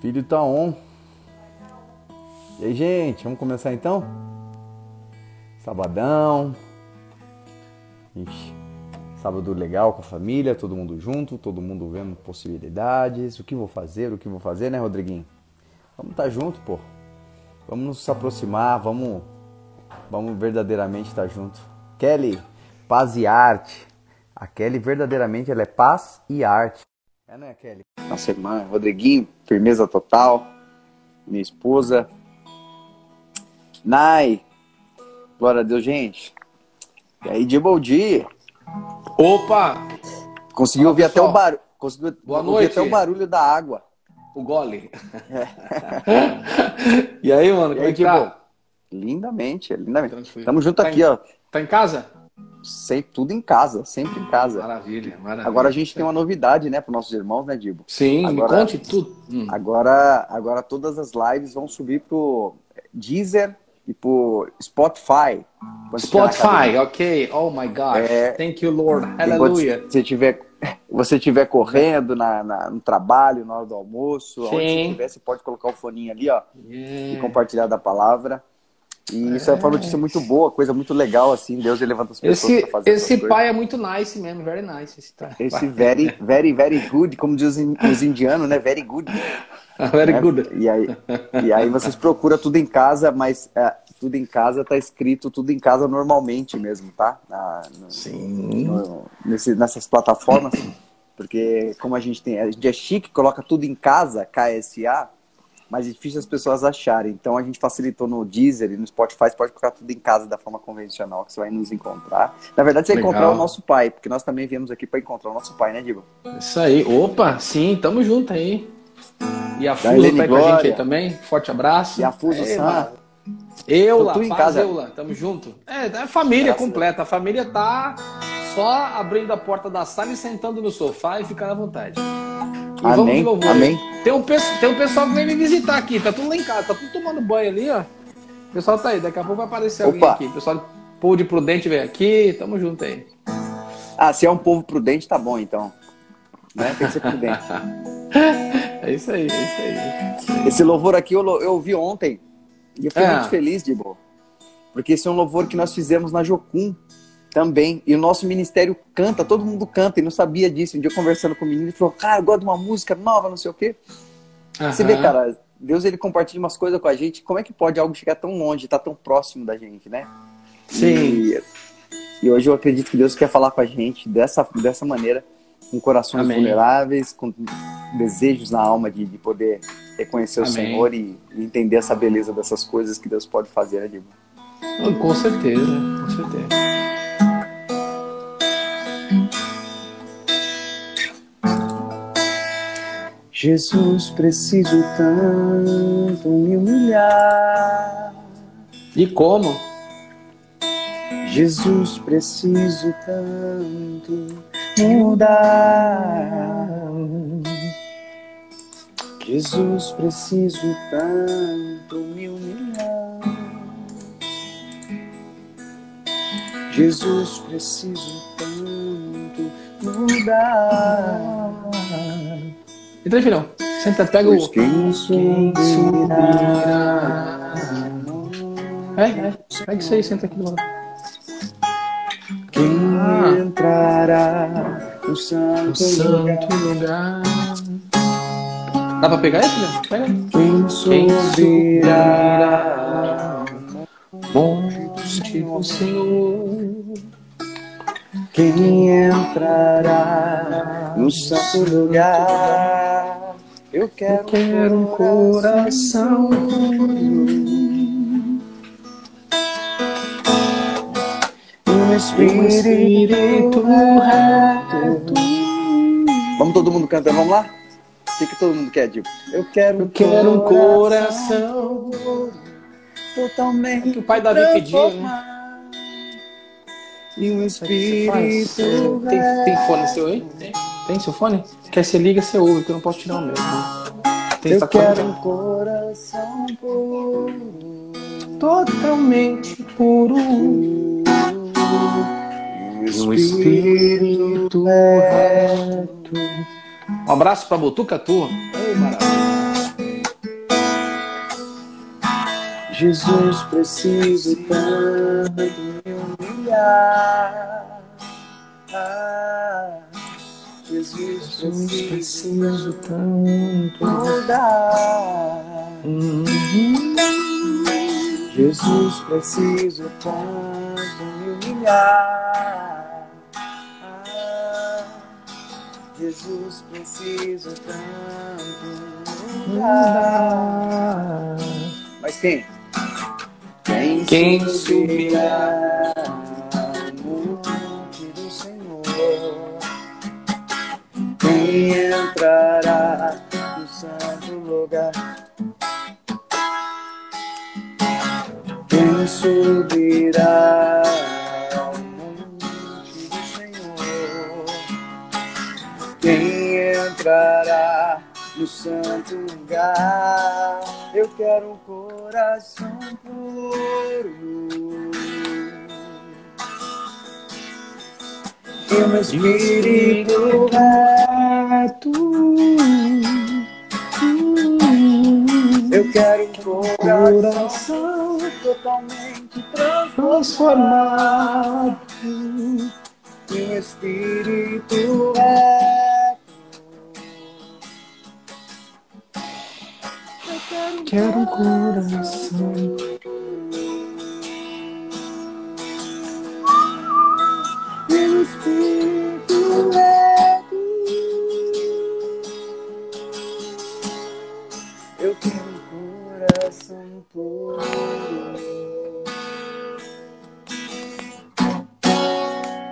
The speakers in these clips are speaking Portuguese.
Filho tá on. E aí, gente, vamos começar então? Sabadão. Ixi, sábado legal com a família, todo mundo junto, todo mundo vendo possibilidades. O que vou fazer, o que vou fazer, né, Rodriguinho? Vamos estar tá junto, pô. Vamos nos aproximar, vamos, vamos verdadeiramente estar tá junto. Kelly, paz e arte. A Kelly verdadeiramente ela é paz e arte. É, né, Kelly? Nossa irmã, Rodriguinho, firmeza total. Minha esposa. Nai. Glória a Deus, gente. E aí, de bom dia. Opa! Conseguiu ouvir até o barulho. Conseguiu Boa ouvir noite. até o barulho da água. O gole. É. e aí, mano, e como é que tá? Lindamente, lindamente. Tranquilo. Tamo junto tá aqui, em... ó. Tá em casa? Sempre, tudo em casa, sempre em casa. Maravilha, maravilha. Agora a gente tem uma novidade, né, para nossos irmãos, né, Dibo? Sim, agora, me conte tudo. Hum. Agora, agora todas as lives vão subir pro Deezer e pro Spotify. Spotify, ok. Oh my God. É, Thank you, Lord. Hallelujah. Se você tiver, você estiver correndo na, na, no trabalho, na hora do almoço, Sim. onde você estiver, você pode colocar o foninho ali, ó, yeah. e compartilhar da palavra. E isso é uma notícia muito boa, coisa muito legal, assim. Deus ele levanta as pessoas esse, para fazer Esse pai é muito nice mesmo, very nice. Esse, esse very, very, very good, como dizem os indianos, né? Very good. very né? good. E aí, e aí vocês procuram tudo em casa, mas é, tudo em casa tá escrito tudo em casa normalmente mesmo, tá? Na, no, Sim. No, nesse, nessas plataformas. Porque como a gente tem, a gente é chique, coloca tudo em casa, KSA, mas é difícil as pessoas acharem. Então a gente facilitou no Deezer e no Spotify, você pode colocar tudo em casa da forma convencional que você vai nos encontrar. Na verdade, você vai encontrar o nosso pai, porque nós também viemos aqui para encontrar o nosso pai, né, Diego? Isso aí. Opa, sim, tamo junto aí. E a Fuso tá aí com a gente aí também. Forte abraço. E a Fuso San. Eula, paz, em casa. Eula, tamo junto. É, é família Graças completa. A família tá só abrindo a porta da sala e sentando no sofá e ficando à vontade. Amém, amém. Tem um, tem um pessoal que vem me visitar aqui, tá tudo lá em casa, tá tudo tomando banho ali, ó. O pessoal tá aí, daqui a pouco vai aparecer Opa. alguém aqui. O pessoal povo de prudente vem aqui, tamo junto aí. Ah, se é um povo prudente, tá bom então. Né? Tem que ser prudente. é isso aí, é isso aí. Esse louvor aqui eu, eu ouvi ontem e eu fiquei é. muito feliz, Dibo. Porque esse é um louvor que nós fizemos na Jocum também. E o nosso ministério canta, todo mundo canta, e não sabia disso. Um dia conversando com o menino, ele falou, cara, eu gosto de uma música nova, não sei o quê. Uhum. Você vê, cara, Deus ele compartilha umas coisas com a gente. Como é que pode algo chegar tão longe, estar tá tão próximo da gente, né? Sim. E, e, hoje eu acredito que Deus quer falar com a gente dessa, dessa maneira, com corações Amém. vulneráveis, com desejos na alma de, de poder reconhecer Amém. o Senhor e, e, entender essa beleza dessas coisas que Deus pode fazer, né, Diego? Com certeza, com certeza. Jesus, preciso tanto me humilhar. E como? Jesus, preciso tanto mudar. Jesus, preciso tanto me humilhar. Jesus, preciso tanto mudar. Entra, filhão. Senta, pega o. Quem subirá? É, é. Pega isso aí, senta aqui do lado. Quem ah. entrará no santo, santo lugar. lugar? Dá pra pegar aí, filhão? Pega. Quem subirá? Monte do Senhor. Quem entrará no santo lugar? Eu quero, Eu quero um coração. Um espírito reto. Vamos todo mundo cantando, vamos lá? O que, que todo mundo quer, Diego? Eu quero, Eu quero um coração, coração totalmente. É que o pai Davi pediu, né? e um espírito. Tem, tem fone seu aí? Tem. Tem seu fone? Quer você liga, você ouve, que eu não posso tirar o meu. Tem eu quero um coração puro, totalmente puro. Um espírito reto. Um abraço pra Botucatu. Ei, maravilha. Jesus, preciso tanto me humilhar. Ah, Jesus, preciso tanto mudar. Jesus, preciso tanto me humilhar. Ah, Jesus, preciso tanto mudar. Mas quem? Quem, quem subirá no Quero um coração puro. E um espírito reto. Eu quero um coração totalmente transformado. E um espírito reto. Quero um coração. E um espírito reto. Eu quero um coração puro.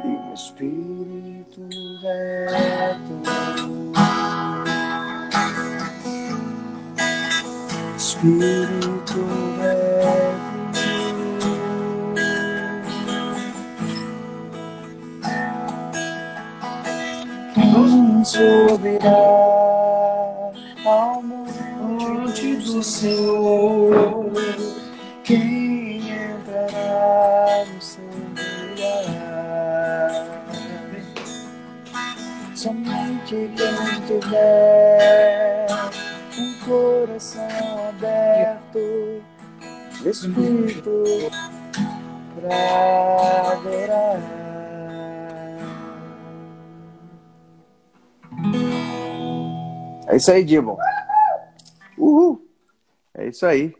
E um espírito reto. Espírito reto. Quem subirá ao monte do Senhor? Quem entrará no seu? Somente quem tiver Espírito pra adorar. É isso aí, Dibon. Uhul. É isso aí.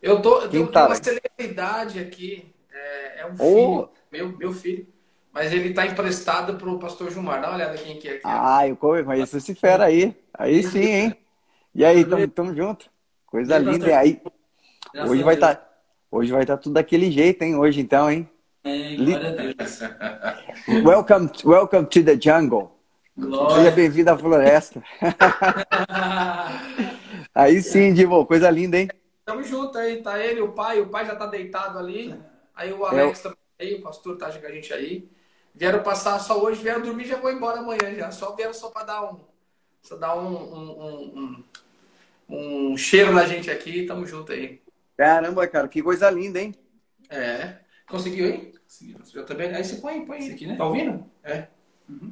Eu tô, eu tô tá? uma celebridade aqui. É, é um filho, meu, meu filho. Mas ele tá emprestado pro pastor Gilmar. Dá uma olhada quem que é aqui. Ah, eu conheço esse fera aí. Aí sim, hein? E aí, tamo, tamo junto. Coisa E linda. E aí, Graças hoje vai estar hoje vai tá tudo daquele jeito, hein? Hoje então, hein? Glória a Deus. Welcome, welcome to the jungle. Seja Glória. bem-vindo à floresta. Aí sim, Divo, coisa linda, hein? Tamo junto aí, tá ele, o pai, o pai já tá deitado ali. Aí o Alex também aí, o pastor tá com a gente aí. Vieram passar só hoje, vieram dormir, já vou embora amanhã já. Só vieram só pra dar um. Só dar um, um, um, um, um cheiro na gente aqui. Tamo junto aí. Caramba, cara, que coisa linda, hein? É. Conseguiu aí? Conseguiu. Eu também. Aí você põe, põe. Aqui, né? Tá ouvindo? É.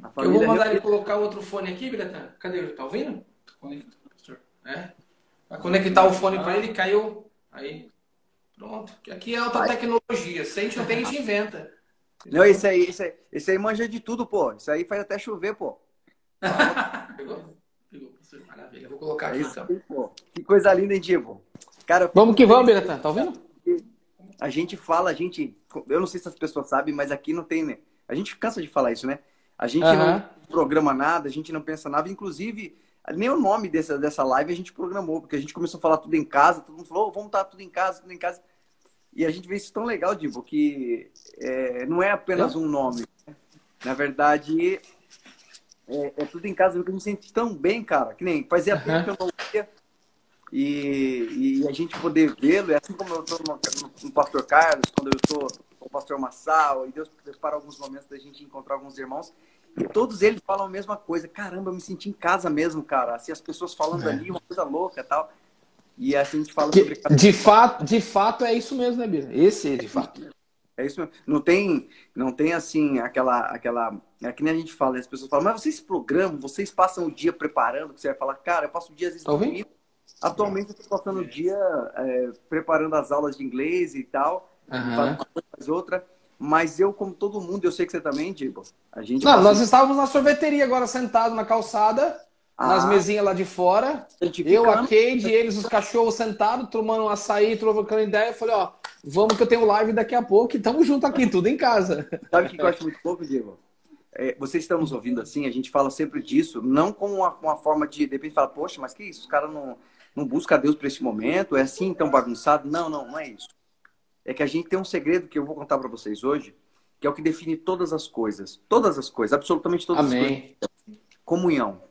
A Eu vou mandar ele colocar outro fone aqui, Biratã. Cadê ele? Tá ouvindo? Conecta, pastor. É. Vai conectar o fone pra ele, caiu. Aí. Pronto. Aqui é alta tecnologia. Sente o que a gente inventa. Não, esse aí, esse aí, esse aí manja de tudo, pô. Isso aí faz até chover, pô. Pegou? Pegou, pastor. Maravilha. Vou colocar É aqui isso então. pô. Que coisa linda, hein, Divo? Cara, Vamos que vamos, Biratã. Tá ouvindo? a gente fala, a gente. Eu não sei se as pessoas sabem, mas aqui não tem, né? A gente cansa de falar isso, né? A gente Aham. não programa nada, a gente não pensa nada. Inclusive, nem o nome dessa, dessa live a gente programou, porque a gente começou a falar tudo em casa, todo mundo falou, "Ô, vamos estar tudo em casa, tudo em casa. E a gente vê isso tão legal, Divo, que é, não é apenas um nome. né? Na verdade, é, é tudo em casa, porque a gente se sente tão bem, cara. Que nem fazia tempo Aham. que eu não via. E, e a gente poder vê-lo, é assim como eu estou no, no Pastor Carlos, quando eu estou com o Pastor Massal, e Deus prepara alguns momentos da gente encontrar alguns irmãos, e todos eles falam a mesma coisa. Caramba, eu me senti em casa mesmo, cara. Assim, as pessoas falando É. ali, uma coisa louca e tal. E assim a gente fala Que- sobre de, fato, de fato é isso mesmo, né, Bira? Esse é de fato. É isso mesmo. Não tem, não tem assim, aquela. aquela é que nem a gente fala, as pessoas falam, mas vocês programam, vocês passam o dia preparando, que você vai falar, cara, eu passo o dia às vezes Tá dormindo, Atualmente eu estou passando o dia é, preparando as aulas de inglês e tal, Aham. faz outra. Mas eu, como todo mundo, eu sei que você também, Diego. A gente Não, passa nós estávamos na sorveteria agora, sentado na calçada, nas Ah. mesinhas lá de fora. Eu, a Cade, eles, os cachorros sentados, tomando um açaí, trocando ideia. Eu falei, ó, vamos que eu tenho live daqui a pouco e tamo junto aqui, tudo em casa. Sabe o que eu acho muito pouco, Diego? É, vocês estão nos ouvindo assim, a gente fala sempre disso, não como uma, uma forma de, de repente, falar, poxa, mas que isso? Os caras não, não buscam a Deus para esse momento? É assim tão bagunçado? Não, não, não é isso. É que a gente tem um segredo que eu vou contar para vocês hoje, que é o que define todas as coisas. Todas as coisas, absolutamente todas as coisas. Amém. Comunhão.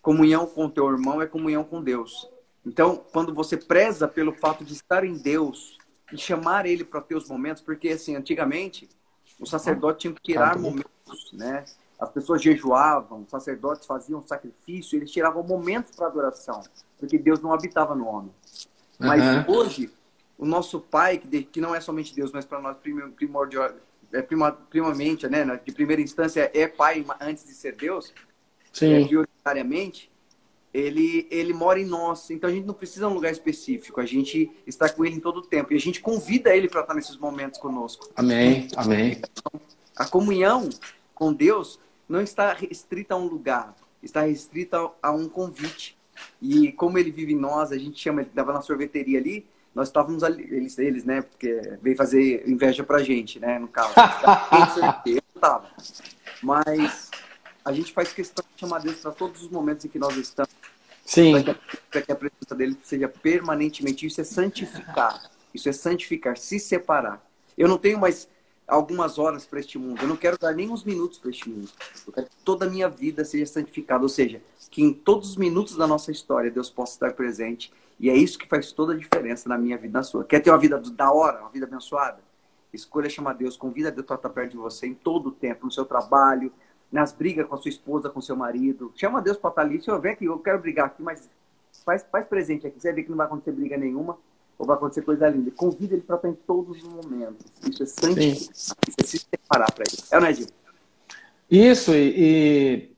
Comunhão com teu irmão é comunhão com Deus. Então, quando você preza pelo fato de estar em Deus e chamar Ele para ter os momentos, porque assim, antigamente o sacerdote tinha que tirar momentos, né? As pessoas jejuavam, os sacerdotes faziam sacrifício, eles tiravam momentos para adoração, porque Deus não habitava no homem. Mas Aham. hoje, o nosso Pai, que, não é somente Deus, mas para nós prim- primordial, é prima, primamente, né, de primeira instância, é Pai antes de ser Deus, é, Sim. prioritariamente, ele, ele mora em nós. Então a gente não precisa de um lugar específico. A gente está com ele em todo o tempo. E a gente convida ele para estar nesses momentos conosco. Amém. Amém. A comunhão com Deus não está restrita a um lugar, está restrita a um convite. E como ele vive em nós, a gente chama, ele estava na sorveteria ali, nós estávamos ali, eles, eles, né? Porque veio fazer inveja pra gente, né? No caso. Eu tava. Mas a gente faz questão de chamar Deus para todos os momentos em que nós estamos Sim. para que a presença dele seja permanentemente. Isso é santificar. Isso é santificar, se separar. Eu não tenho mais algumas horas para este mundo. Eu não quero dar nem uns minutos para este mundo. Eu quero que toda a minha vida seja santificada. Ou seja, que em todos os minutos da nossa história Deus possa estar presente. E é isso que faz toda a diferença na minha vida na sua. Quer ter uma vida da hora, uma vida abençoada? Escolha chamar Deus, convida Deus para estar perto de você em todo o tempo, no seu trabalho, nas brigas com a sua esposa, com seu marido. Chama Deus para estar ali. Senhor, vem aqui, eu quero brigar aqui, mas faz, faz presente aqui. Você ver que não vai acontecer briga nenhuma, ou vai acontecer coisa linda. Convida ele para estar em todos os momentos. Isso é santificar. Isso é se separar para ele. É, né, Gil? Isso, e, e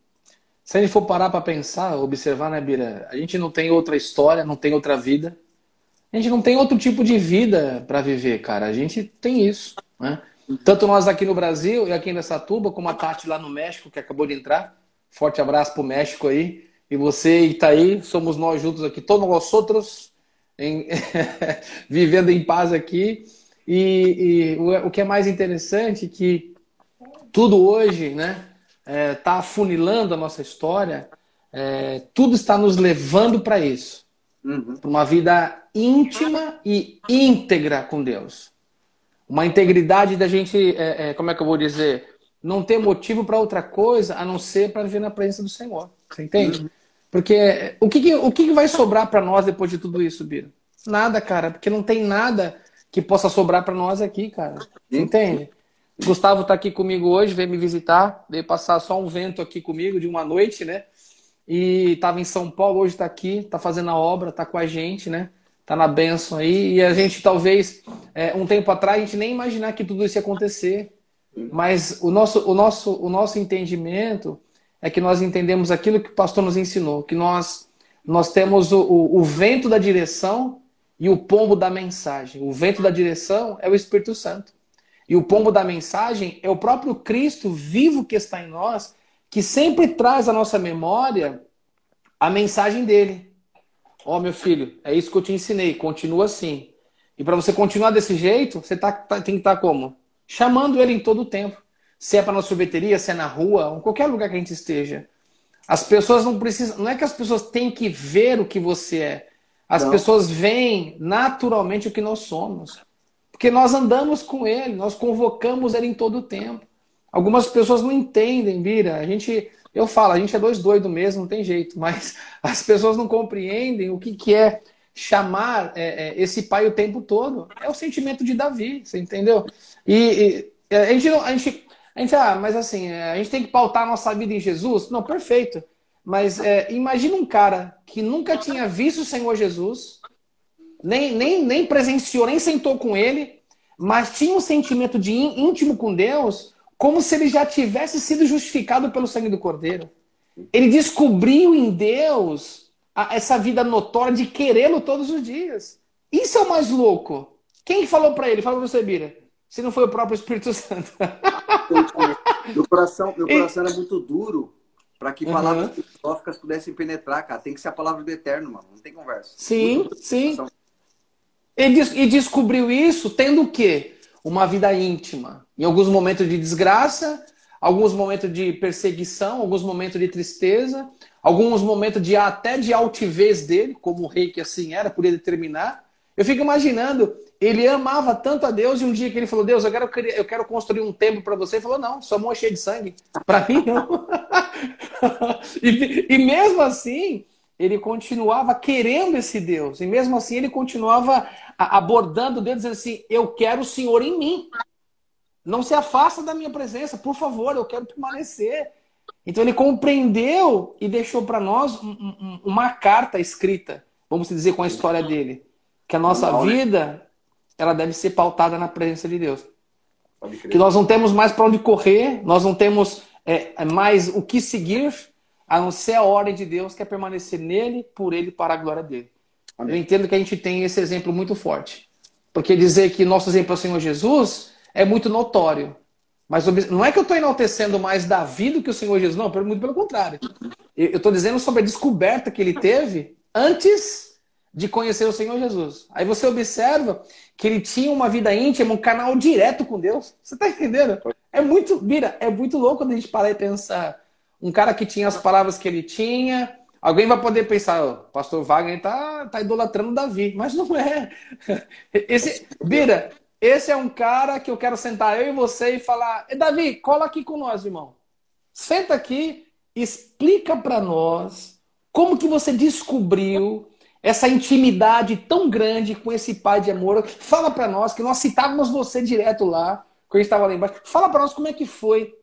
se a gente for parar para pensar, observar, né, Bira? A gente não tem outra história, não tem outra vida. A gente não tem outro tipo de vida para viver, cara. A gente tem isso, né? Tanto nós aqui no Brasil e aqui em Satuba, como a Tati lá no México, que acabou de entrar. Forte abraço pro México aí. E você, Itaí, somos nós juntos aqui, todos nós outros, em... vivendo em paz aqui. E, e o, o que é mais interessante é que tudo hoje, né, é, tá afunilando a nossa história, é, tudo está nos levando para isso, Uhum. para uma vida íntima e íntegra com Deus. Uma integridade da gente, é, é, como é que eu vou dizer, não ter motivo para outra coisa a não ser para viver na presença do Senhor. Você entende? Porque o que, que- o que, que vai sobrar para nós depois de tudo isso, Bira? Nada, cara, porque não tem nada que possa sobrar para nós aqui, cara. Entende? Gustavo tá aqui comigo hoje, veio me visitar, veio passar só um vento aqui comigo de uma noite, né? E estava em São Paulo, hoje está aqui, está fazendo a obra, está com a gente, né? Tá na benção aí. E a gente talvez, é, um tempo atrás, a gente nem imaginar que tudo isso ia acontecer. Mas o nosso, o nosso, o nosso entendimento é que nós entendemos aquilo que o pastor nos ensinou, que nós, nós temos o, o, o vento da direção e o pombo da mensagem. O vento da direção é o Espírito Santo. E o pombo da mensagem é o próprio Cristo vivo que está em nós, que sempre traz à nossa memória a mensagem dele. Ó, meu filho, é isso que eu te ensinei, continua assim. E para você continuar desse jeito, você tá, tá- tem que estar como? Chamando ele em todo o tempo. Se é para na sorveteria, se é na rua, em qualquer lugar que a gente esteja. As pessoas não precisam. Não é que as pessoas têm que ver o que você é. As Não. pessoas veem naturalmente o que nós somos. Porque nós andamos com ele, nós convocamos ele em todo o tempo. Algumas pessoas não entendem, Bira. A gente, eu falo, a gente é dois doidos mesmo, não tem jeito. Mas as pessoas não compreendem o que, que é chamar é, é, esse pai o tempo todo. É o sentimento de Davi, você entendeu? E, e a gente não, a gente, a gente, ah, mas assim, é, a gente tem que pautar a nossa vida em Jesus? Não, perfeito. Mas é, imagina um cara que nunca tinha visto o Senhor Jesus, nem, nem, nem presenciou, nem sentou com ele, mas tinha um sentimento de ín- íntimo com Deus, como se ele já tivesse sido justificado pelo sangue do Cordeiro. Ele descobriu em Deus a, essa vida notória de querê-lo todos os dias. Isso é o mais louco. Quem falou para ele? Fala pra você, Bira. Se não foi o próprio Espírito Santo. Meu coração, meu coração era muito duro para que palavras uhum. filosóficas pudessem penetrar, cara. Tem que ser a palavra do eterno, mano. Não tem conversa. Sim, sim. E, e descobriu isso tendo o quê? Uma vida íntima. Em alguns momentos de desgraça, alguns momentos de perseguição, alguns momentos de tristeza, alguns momentos de até de altivez dele, como o rei que assim era, por ele determinar. Eu fico imaginando, ele amava tanto a Deus e um dia que ele falou: Deus, eu quero, eu quero construir um templo para você. Ele falou: Não, sua mão é cheia de sangue. Para mim, não. e, e mesmo assim, ele continuava querendo esse Deus. E mesmo assim, ele continuava abordando Deus, dizendo assim: Eu quero o Senhor em mim. Não se afasta da minha presença, por favor, eu quero permanecer. Então ele compreendeu e deixou para nós uma carta escrita, vamos dizer, com a história dele. Que a nossa né? vida, ela deve ser pautada na presença de Deus. Que nós não temos mais para onde correr, nós não temos é, mais o que seguir, a não ser a ordem de Deus, que é permanecer nele, por ele, para a glória dele. Amém. Eu entendo que a gente tem esse exemplo muito forte. Porque dizer que nosso exemplo é o Senhor Jesus é muito notório. Mas não é que eu estou enaltecendo mais Davi do que o Senhor Jesus, não, muito pelo contrário. Eu estou dizendo sobre a descoberta que ele teve antes de conhecer o Senhor Jesus. Aí você observa que ele tinha uma vida íntima, um canal direto com Deus. Você está entendendo? É muito, Bira, é muito louco quando a gente parar e pensar. Um cara que tinha as palavras que ele tinha, Alguém vai poder pensar, o pastor Wagner está tá idolatrando Davi, mas não é. Esse, Bira, esse é um cara que eu quero sentar eu e você e falar: Davi, cola aqui com nós, irmão. Senta aqui, explica para nós como que você descobriu essa intimidade tão grande com esse pai de amor. Fala para nós, que nós citávamos você direto lá, quando a gente estava lá embaixo. Fala para nós como é que foi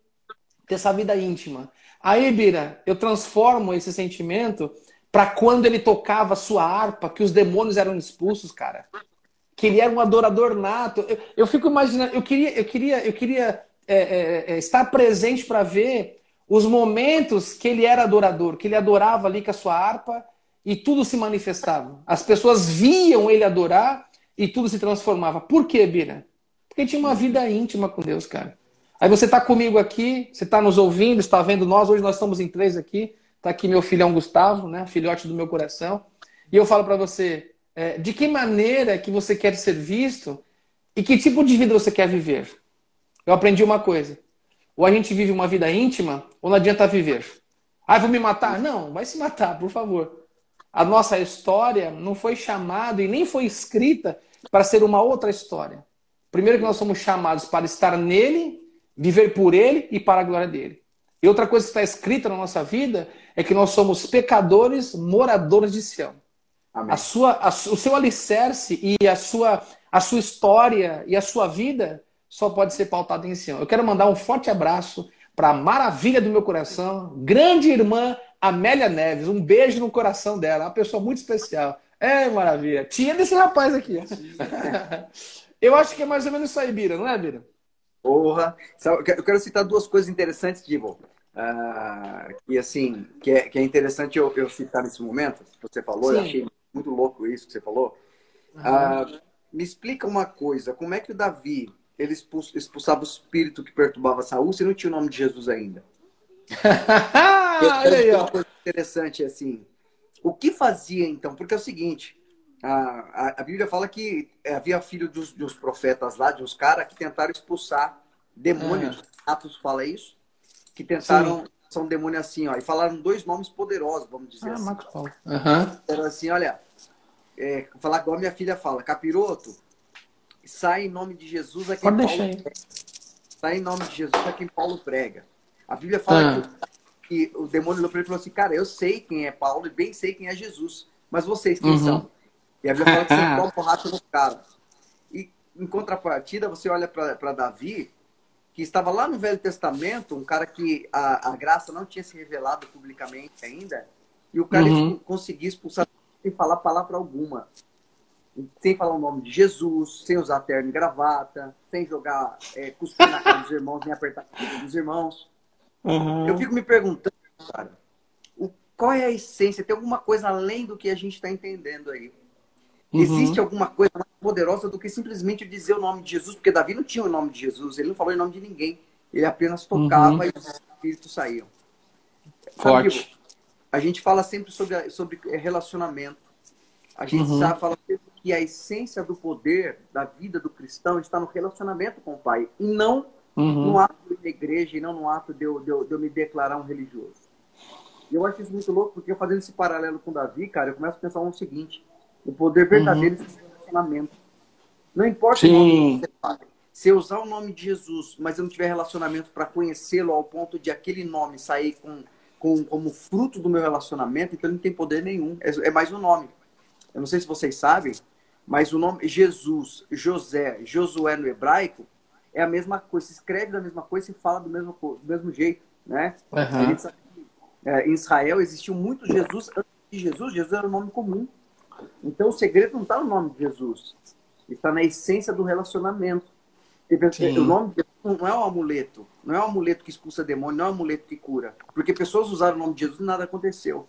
ter essa vida íntima. Aí, Bira, eu transformo esse sentimento para quando ele tocava sua harpa, que os demônios eram expulsos, cara que ele era um adorador nato. Eu, eu fico imaginando, eu queria, eu queria, eu queria é, é, é estar presente para ver os momentos que ele era adorador, que ele adorava ali com a sua harpa e tudo se manifestava. As pessoas viam ele adorar e tudo se transformava. Por quê, Bira? Porque tinha uma vida íntima com Deus, cara. Aí você está comigo aqui, você está nos ouvindo, está vendo nós. Hoje nós estamos em três aqui. Está aqui meu filhão Gustavo, né, filhote do meu coração. E eu falo para você, é, de que maneira que você quer ser visto e que tipo de vida você quer viver. Eu aprendi uma coisa. Ou a gente vive uma vida íntima, ou não adianta viver. Ah, vou me matar? Não, vai se matar, por favor. A nossa história não foi chamada e nem foi escrita para ser uma outra história. Primeiro que nós somos chamados para estar nele, viver por ele e para a glória dele. E outra coisa que está escrita na nossa vida é que nós somos pecadores, moradores de Sião. A sua, a, o seu alicerce e a sua, a sua história e a sua vida só pode ser pautada em Sião. Eu quero mandar um forte abraço para a maravilha do meu coração, grande irmã Amélia Neves. Um beijo no coração dela, uma pessoa muito especial. É maravilha. Tinha desse rapaz aqui. Eu acho que é mais ou menos isso aí, Bira, não é, Bira? Porra! Eu quero citar duas coisas interessantes, Divo. Uh, e assim, que é, que é interessante eu, eu citar nesse momento, você falou, Sim. eu achei muito louco isso que você falou. Ah, me explica uma coisa, como é que o Davi ele expulsava o espírito que perturbava Saul se não tinha o nome de Jesus ainda? Olha aí, ó. Interessante assim. O que fazia então? Porque é o seguinte, a, a, a Bíblia fala que havia filho dos, dos profetas lá, de uns caras que tentaram expulsar demônios. Uhum. Atos fala isso, que tentaram Sim são demônio assim, ó. E falaram dois nomes poderosos, vamos dizer ah, assim. Marcos Paulo. Uhum. Era assim, olha, é, falar igual minha filha fala, capiroto, sai em nome de Jesus a quem Pode Paulo prega. Sai em nome de Jesus a quem Paulo prega. A Bíblia fala ah. que, que, o demônio olhou para ele falou assim, cara, eu sei quem é Paulo e bem sei quem é Jesus, mas vocês quem uhum. são? E a Bíblia fala que você toma porrada no cara. E em contrapartida, você olha para Davi, que estava lá no Velho Testamento, um cara que a, a graça não tinha se revelado publicamente ainda, e o cara uhum. conseguia expulsar sem falar palavra alguma. Sem falar o nome de Jesus, sem usar terno e gravata, sem jogar, é, cuspir na cara dos irmãos, nem apertar a dos irmãos. Uhum. Eu fico me perguntando, cara, o, qual é a essência? Tem alguma coisa além do que a gente está entendendo aí? Uhum. Existe alguma coisa mais poderosa do que simplesmente dizer o nome de Jesus? Porque Davi não tinha o nome de Jesus, ele não falou em nome de ninguém. Ele apenas tocava Uhum. e os espíritos saíam. Sabe, Forte. Ivo, a gente fala sempre sobre, sobre relacionamento. A gente Uhum. sabe, fala sempre que a essência do poder da vida do cristão está no relacionamento com o Pai. E não Uhum. no ato de ir na igreja e não no ato de eu, de eu, de eu me declarar um religioso. E eu acho isso muito louco, porque eu fazendo esse paralelo com Davi, cara, eu começo a pensar no seguinte: o poder verdadeiro está no relacionamento. Não importa o nome Sim. que você fale. Se eu usar o nome de Jesus, mas eu não tiver relacionamento para conhecê-lo ao ponto de aquele nome sair com, com, como fruto do meu relacionamento, então ele não tem poder nenhum. É, é mais um nome. Eu não sei se vocês sabem, mas o nome Jesus, José, Josué no hebraico é a mesma coisa. Se escreve da mesma coisa e fala do mesmo, do mesmo jeito, né? Sabe que, é, em Israel existiu muito Jesus antes de Jesus. Jesus era um nome comum. Então o segredo não está no nome de Jesus. Está na essência do relacionamento. Sim. O nome de Jesus não é um amuleto. Não é um amuleto que expulsa demônio, não é um amuleto que cura. Porque pessoas usaram o nome de Jesus e nada aconteceu.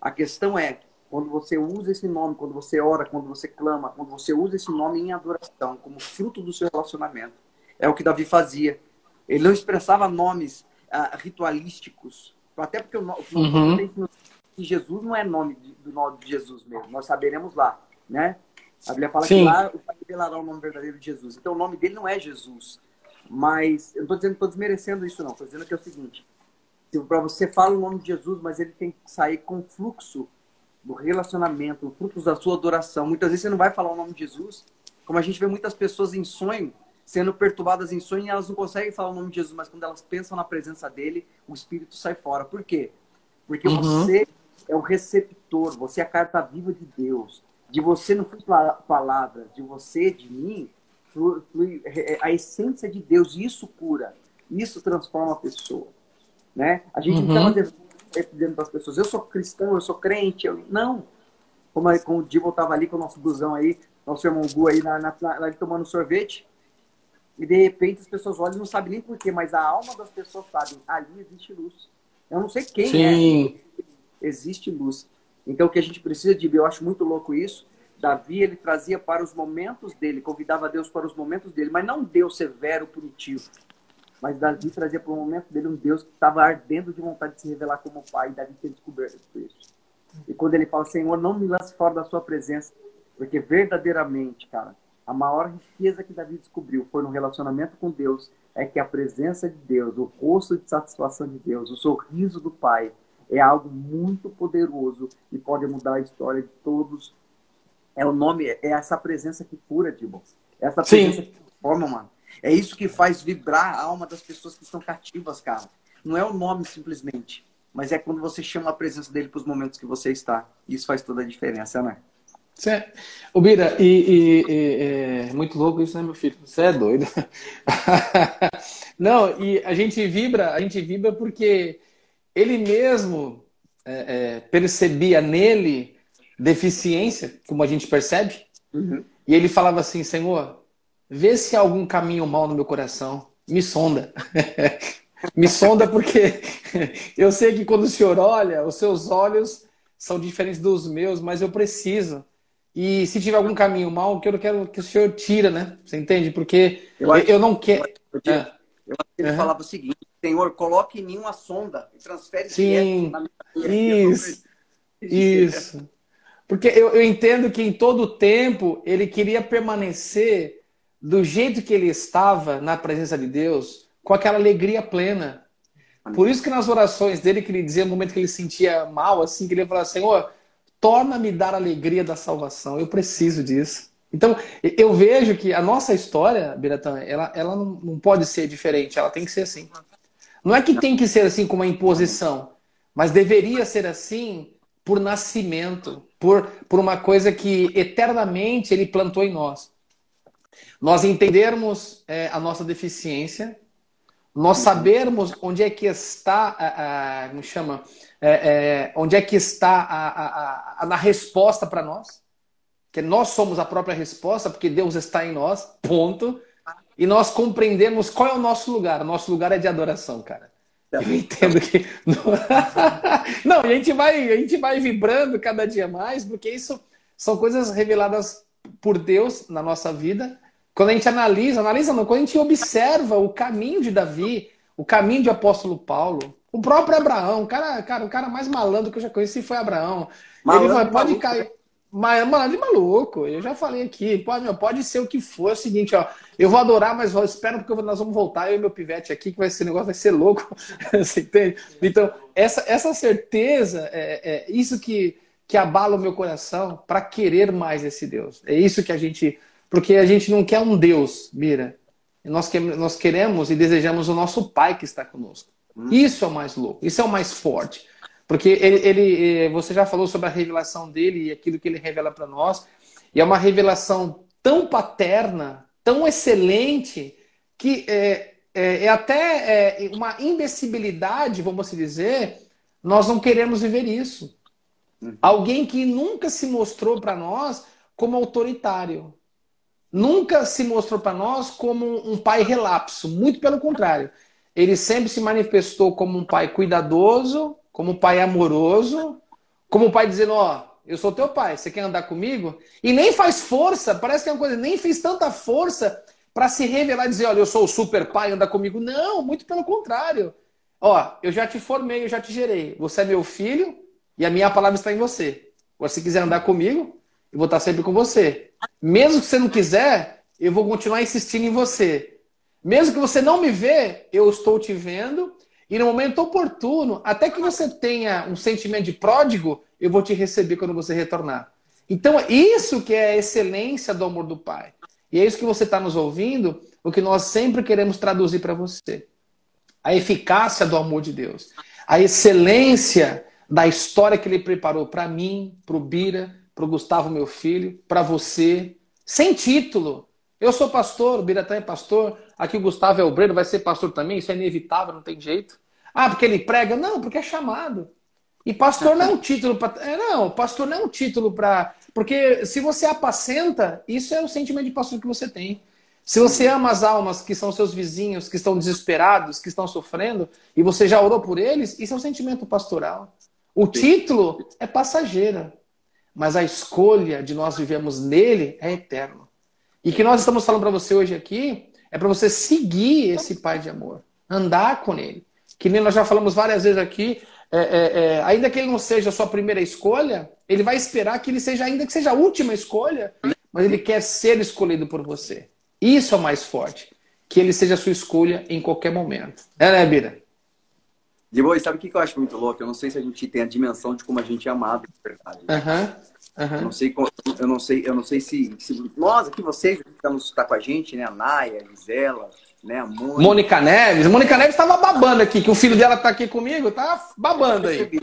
A questão é, quando você usa esse nome, quando você ora, quando você clama, quando você usa esse nome em adoração, como fruto do seu relacionamento. É o que Davi fazia. Ele não expressava nomes ah, ritualísticos. Até porque o nome Uhum. Jesus não é nome de- do nome de Jesus mesmo. Nós saberemos lá, né? A Bíblia fala Sim. que lá o Pai revelará o nome verdadeiro de Jesus. Então o nome dele não é Jesus. Mas eu não estou dizendo, estou desmerecendo isso não. Estou dizendo que é o seguinte: se para você fala o nome de Jesus, mas ele tem que sair com o fluxo do relacionamento, o fluxo da sua adoração. Muitas vezes você não vai falar o nome de Jesus, como a gente vê muitas pessoas em sonho sendo perturbadas em sonho e elas não conseguem falar o nome de Jesus, mas quando elas pensam na presença dele, o espírito sai fora. Por quê? Porque Uhum. você é o receptor, você é a carta viva de Deus. De você não flui pla- palavras, de você, de mim, flui, é, a essência de Deus. E isso cura, isso transforma a pessoa. Né? A gente Uhum. não para as pessoas, eu sou cristão, eu sou crente. Eu... Não. Como, como o Divo estava ali com o nosso busão aí, nosso irmão Gu aí na, na, na, tomando sorvete, e de repente as pessoas olham e não sabem nem porquê, mas a alma das pessoas sabe, ali existe luz. Eu não sei quem é, Sim. existe luz. Então o que a gente precisa de, eu acho muito louco isso. Davi ele trazia para os momentos dele, convidava Deus para os momentos dele, mas não Deus severo, punitivo. Mas Davi trazia para o momento dele um Deus que estava ardendo de vontade de se revelar como pai, e Davi tinha descoberto isso. E quando ele fala, Senhor, não me lance fora da sua presença, porque verdadeiramente, cara, a maior riqueza que Davi descobriu foi no relacionamento com Deus, é que a presença de Deus, o rosto de satisfação de Deus, o sorriso do Pai, é algo muito poderoso e pode mudar a história de todos. É o nome, é essa presença que cura, Dibo. Essa Sim. presença que transforma, mano. É isso que faz vibrar a alma das pessoas que estão cativas, cara. Não é o nome simplesmente, mas é quando você chama a presença dele para os momentos que você está. Isso faz toda a diferença, né? Cê... Ô, Bira, e, e- e- é muito louco isso, né, meu filho? Você é doido. Não, e a gente vibra, a gente vibra porque ele mesmo é, é, percebia nele deficiência, como a gente percebe, Uhum. e ele falava assim, Senhor, vê se há algum caminho mal no meu coração, me sonda. me sonda porque eu sei que quando o Senhor olha, os seus olhos são diferentes dos meus, mas eu preciso. E se tiver algum caminho mal, que eu quero que o Senhor tira, né? Você entende? Porque eu, Eu não quero. Eu, É. eu acho que ele Uhum. falava o seguinte: Senhor, coloque em mim uma sonda e transfere Sim. direto na minha Isso. Isso. Porque eu, eu entendo que em todo o tempo ele queria permanecer do jeito que ele estava na presença de Deus, com aquela alegria plena. Por isso que nas orações dele, que ele dizia no momento que ele se sentia mal, assim, que ele falava, Senhor, torna-me dar a alegria da salvação. Eu preciso disso. Então, eu vejo que a nossa história, Biratã, ela, ela não, não pode ser diferente, ela tem que ser assim. Não é que tem que ser assim com uma imposição, mas deveria ser assim por nascimento, por, por uma coisa que eternamente ele plantou em nós. Nós entendermos é, a nossa deficiência, nós sabermos onde é que está, a, a, como chama, é, é, onde é que está a, a, a, a resposta para nós, que nós somos a própria resposta, porque Deus está em nós, ponto. E nós compreendemos qual é o nosso lugar. O nosso lugar é de adoração, cara. Eu entendo que. Não, a gente, vai, a gente vai vibrando cada dia mais, porque isso são coisas reveladas por Deus na nossa vida. Quando a gente analisa, analisa não, quando a gente observa o caminho de Davi, o caminho de apóstolo Paulo, o próprio Abraão, o cara, cara, o cara mais malandro que eu já conheci foi Abraão. Malandro, Ele pode maluco. cair. Mas, mano, de maluco. Eu já falei aqui. Pode, meu, pode ser o que for. É o seguinte, ó. Eu vou adorar, mas espero porque nós vamos voltar. Eu e meu pivete aqui, que vai ser negócio vai ser louco. Você entende? Então, essa, essa certeza, é, é isso que, que abala o meu coração para querer mais esse Deus. É isso que a gente. Porque a gente não quer um Deus, mira. Nós, que, nós queremos e desejamos o nosso Pai que está conosco. Hum. Isso é o mais louco. Isso é o mais forte. Porque ele, ele, eh, você já falou sobre a revelação dele e aquilo que ele revela para nós, e é uma revelação tão paterna, tão excelente, que é, é, é até é, uma imbecilidade, vamos dizer, nós não queremos viver isso. Uhum. Alguém que nunca se mostrou para nós como autoritário. Nunca se mostrou para nós como um pai relapso. Muito pelo contrário. Ele sempre se manifestou como um pai cuidadoso, como pai amoroso, como pai dizendo, ó, eu sou teu pai, você quer andar comigo? E nem faz força, parece que é uma coisa, nem fez tanta força para se revelar e dizer, olha, eu sou o super pai, anda comigo. Não, muito pelo contrário. Ó, eu já te formei, eu já te gerei. Você é meu filho e a minha palavra está em você. Se quiser andar comigo, eu vou estar sempre com você. Mesmo que você não quiser, eu vou continuar insistindo em você. Mesmo que você não me vê, eu estou te vendo e no momento oportuno, até que você tenha um sentimento de pródigo, eu vou te receber quando você retornar. Então, isso que é a excelência do amor do Pai. E é isso que você está nos ouvindo, o que nós sempre queremos traduzir para você. A eficácia do amor de Deus. A excelência da história que ele preparou para mim, para o Bira, para o Gustavo, meu filho, para você, sem título. Eu sou pastor, o Biratã é pastor, aqui o Gustavo é obreiro, vai ser pastor também, isso é inevitável, não tem jeito. Ah, porque ele prega? Não, porque é chamado. E pastor não é um título para. É, não, pastor não é um título para. Porque se você apacenta, isso é o sentimento de pastor que você tem. Se você ama as almas que são seus vizinhos, que estão desesperados, que estão sofrendo, e você já orou por eles, isso é um sentimento pastoral. O título é passageira, mas a escolha de nós vivemos nele é eterno. E que nós estamos falando para você hoje aqui é para você seguir esse pai de amor, andar com ele. Que nem nós já falamos várias vezes aqui, é, é, é, ainda que ele não seja a sua primeira escolha, ele vai esperar que ele seja, ainda que seja a última escolha, mas ele quer ser escolhido por você. Isso é o mais forte. Que ele seja a sua escolha em qualquer momento. É, né, Bira? De boa, sabe o que eu acho muito louco? Eu não sei se a gente tem a dimensão de como a gente é amado, de verdade. Uhum. Uhum. Eu não sei, eu não sei, eu não sei se, se nós aqui vocês que estamos tá com a gente, né, a Naya, a Gisela, né, a Mônica. Mônica Neves, Mônica Neves estava babando aqui, que o filho dela está aqui comigo, tá babando aí.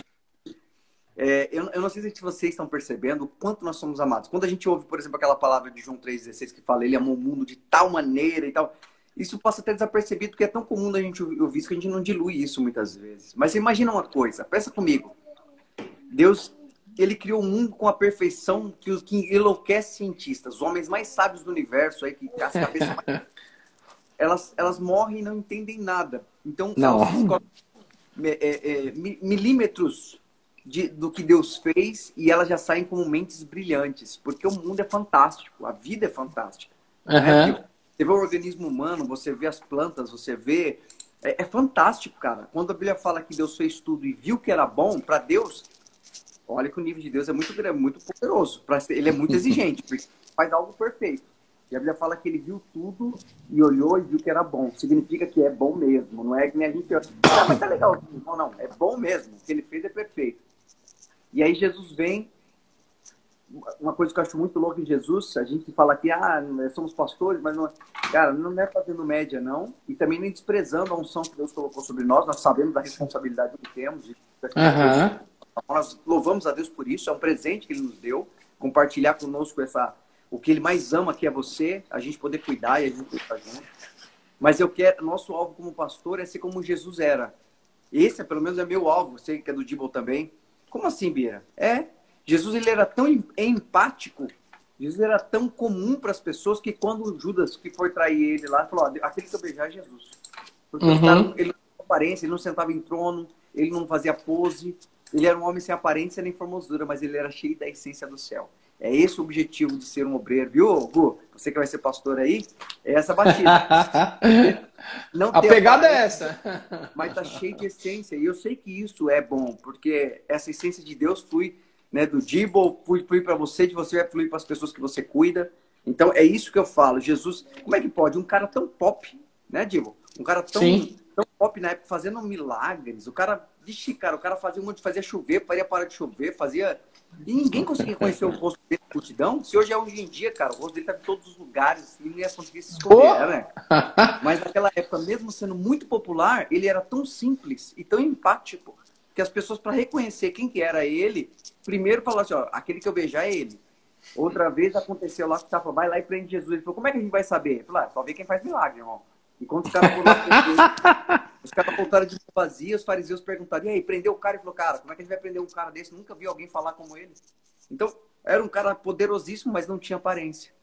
É, eu, eu, não sei se vocês estão percebendo o quanto nós somos amados. Quando a gente ouve, por exemplo, aquela palavra de João 3,16 que fala, ele amou o mundo de tal maneira e tal, isso passa até desapercebido, porque é tão comum a gente ouvir isso que a gente não dilui isso muitas vezes. Mas imagina uma coisa, pensa comigo. Deus ele criou o um mundo com a perfeição que, que enlouquece cientistas, os homens mais sábios do universo, aí, que as cabeças mais... elas, elas morrem e não entendem nada. Então, não. É, é, é, milímetros de, do que Deus fez e elas já saem como mentes brilhantes, porque o mundo é fantástico, a vida é fantástica. Uhum. Né? Você vê o organismo humano, você vê as plantas, você vê. É, é fantástico, cara. Quando a Bíblia fala que Deus fez tudo e viu que era bom, para Deus, Olha que o nível de Deus é muito grande, muito poderoso. Ele é muito exigente, porque faz algo perfeito. E a Bíblia fala que ele viu tudo e olhou e viu que era bom. Significa que é bom mesmo. Não é que nem a gente. Ah, mas tá legal. Não, não. É bom mesmo. O que ele fez é perfeito. E aí Jesus vem. Uma coisa que eu acho muito louca em Jesus, a gente fala que ah, somos pastores, mas não, cara, não é fazendo média, não. E também nem desprezando a unção que Deus colocou sobre nós. Nós sabemos da responsabilidade que temos. Uhum. Nós louvamos a Deus por isso, é um presente que Ele nos deu, compartilhar conosco essa, o que Ele mais ama, que é você, a gente poder cuidar e a gente estar junto. Mas eu quero, nosso alvo como pastor é ser como Jesus era. Esse, é, pelo menos, é meu alvo, sei que é do Dibble também. Como assim, Bira? É, Jesus ele era tão empático, Jesus era tão comum para as pessoas que quando Judas que foi trair ele lá, falou: aquele que eu beijar é Jesus. Porque uhum. cara, ele aparência, ele não sentava em trono, ele não fazia pose. Ele era um homem sem aparência nem formosura, mas ele era cheio da essência do céu. É esse o objetivo de ser um obreiro, viu, Gu? Você que vai ser pastor aí, é essa batida. Não a pegada é essa. Mas tá cheio de essência. E eu sei que isso é bom, porque essa essência de Deus flui né, do Dibo, flui, flui para você, de você vai fluir para as pessoas que você cuida. Então é isso que eu falo. Jesus, como é que pode? Um cara tão pop, né, Dibo? Um cara tão, tão pop na época, fazendo milagres. O cara, vixe, cara, o cara fazia um monte, fazia chover, faria parar de chover, fazia e ninguém conseguia conhecer o rosto dele na multidão. Se hoje é hoje em dia, cara, o rosto dele tá em todos os lugares, ninguém ia conseguir se esconder, oh! né? Mas naquela época, mesmo sendo muito popular, ele era tão simples e tão empático que as pessoas, para reconhecer quem que era ele, primeiro falaram assim, ó, aquele que eu beijar é ele. Outra vez aconteceu lá que tava, vai lá e prende Jesus. Ele falou, como é que a gente vai saber? Ele falou, ah, só vê quem faz milagre, irmão. E quando os caras os caras voltaram de vazia, os fariseus perguntaram, e aí, prendeu o cara? E falou, cara, como é que a gente vai prender um cara desse? Nunca vi alguém falar como ele. Então, era um cara poderosíssimo, mas não tinha aparência.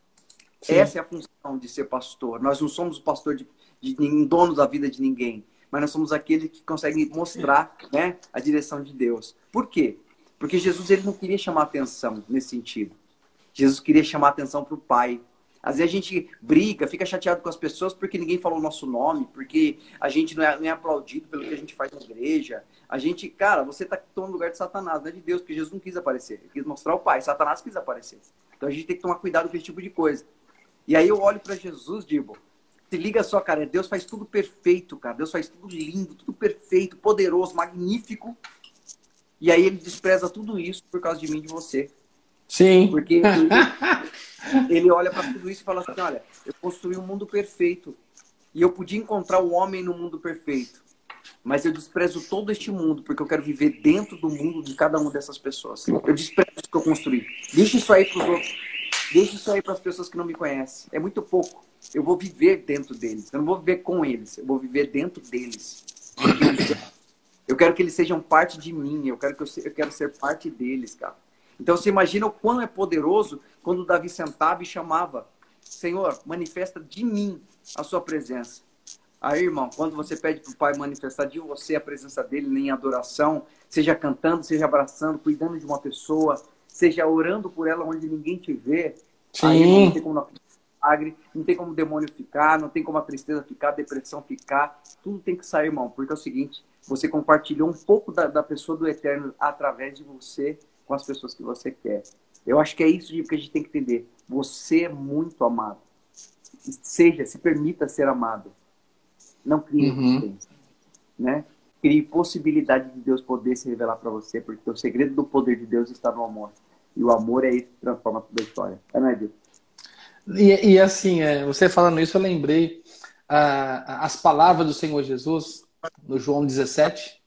Sim. Essa é a função de ser pastor. Nós não somos o pastor de, de, de donos da vida de ninguém, mas nós somos aquele que consegue mostrar né, a direção de Deus. Por quê? Porque Jesus ele não queria chamar atenção nesse sentido. Jesus queria chamar atenção para o Pai. Às vezes a gente briga, fica chateado com as pessoas porque ninguém falou o nosso nome, porque a gente não é, não é aplaudido pelo que a gente faz na igreja. A gente, cara, você está tomando lugar de Satanás, não é de Deus, porque Jesus não quis aparecer. Ele quis mostrar o Pai. Satanás quis aparecer. Então a gente tem que tomar cuidado com esse tipo de coisa. E aí eu olho para Jesus, digo, se liga só, cara, Deus faz tudo perfeito, cara. Deus faz tudo lindo, tudo perfeito, poderoso, magnífico. E aí ele despreza tudo isso por causa de mim e de você. Sim. Porque ele, ele olha para tudo isso e fala assim: olha, eu construí um mundo perfeito. E eu podia encontrar o homem no mundo perfeito. Mas eu desprezo todo este mundo, porque eu quero viver dentro do mundo de cada uma dessas pessoas. Eu desprezo o que eu construí. Deixa isso aí para os outros. Deixa isso aí para as pessoas que não me conhecem. É muito pouco. Eu vou viver dentro deles. Eu não vou viver com eles. Eu vou viver dentro deles. Eu quero que eles sejam parte de mim. Eu quero que eu, eu quero ser parte deles, cara. Então você imagina o quão é poderoso quando Davi sentava e chamava: Senhor, manifesta de mim a sua presença. Aí, irmão, quando você pede para o Pai manifestar de você a presença dele em adoração, seja cantando, seja abraçando, cuidando de uma pessoa, seja orando por ela onde ninguém te vê, Sim. aí não tem como milagre, não tem como o demônio ficar, não tem como a tristeza ficar, a depressão ficar, tudo tem que sair, irmão, porque é o seguinte, você compartilhou um pouco da, da pessoa do Eterno através de você com as pessoas que você quer. Eu acho que é isso que a gente tem que entender. Você é muito amado. Seja, se permita ser amado. Não crie uhum. né? Crie possibilidade de Deus poder se revelar para você, porque o segredo do poder de Deus está no amor. E o amor é isso que transforma toda a história. É, né, Deus? E, e assim, é, você falando isso, eu lembrei ah, as palavras do Senhor Jesus no João 17,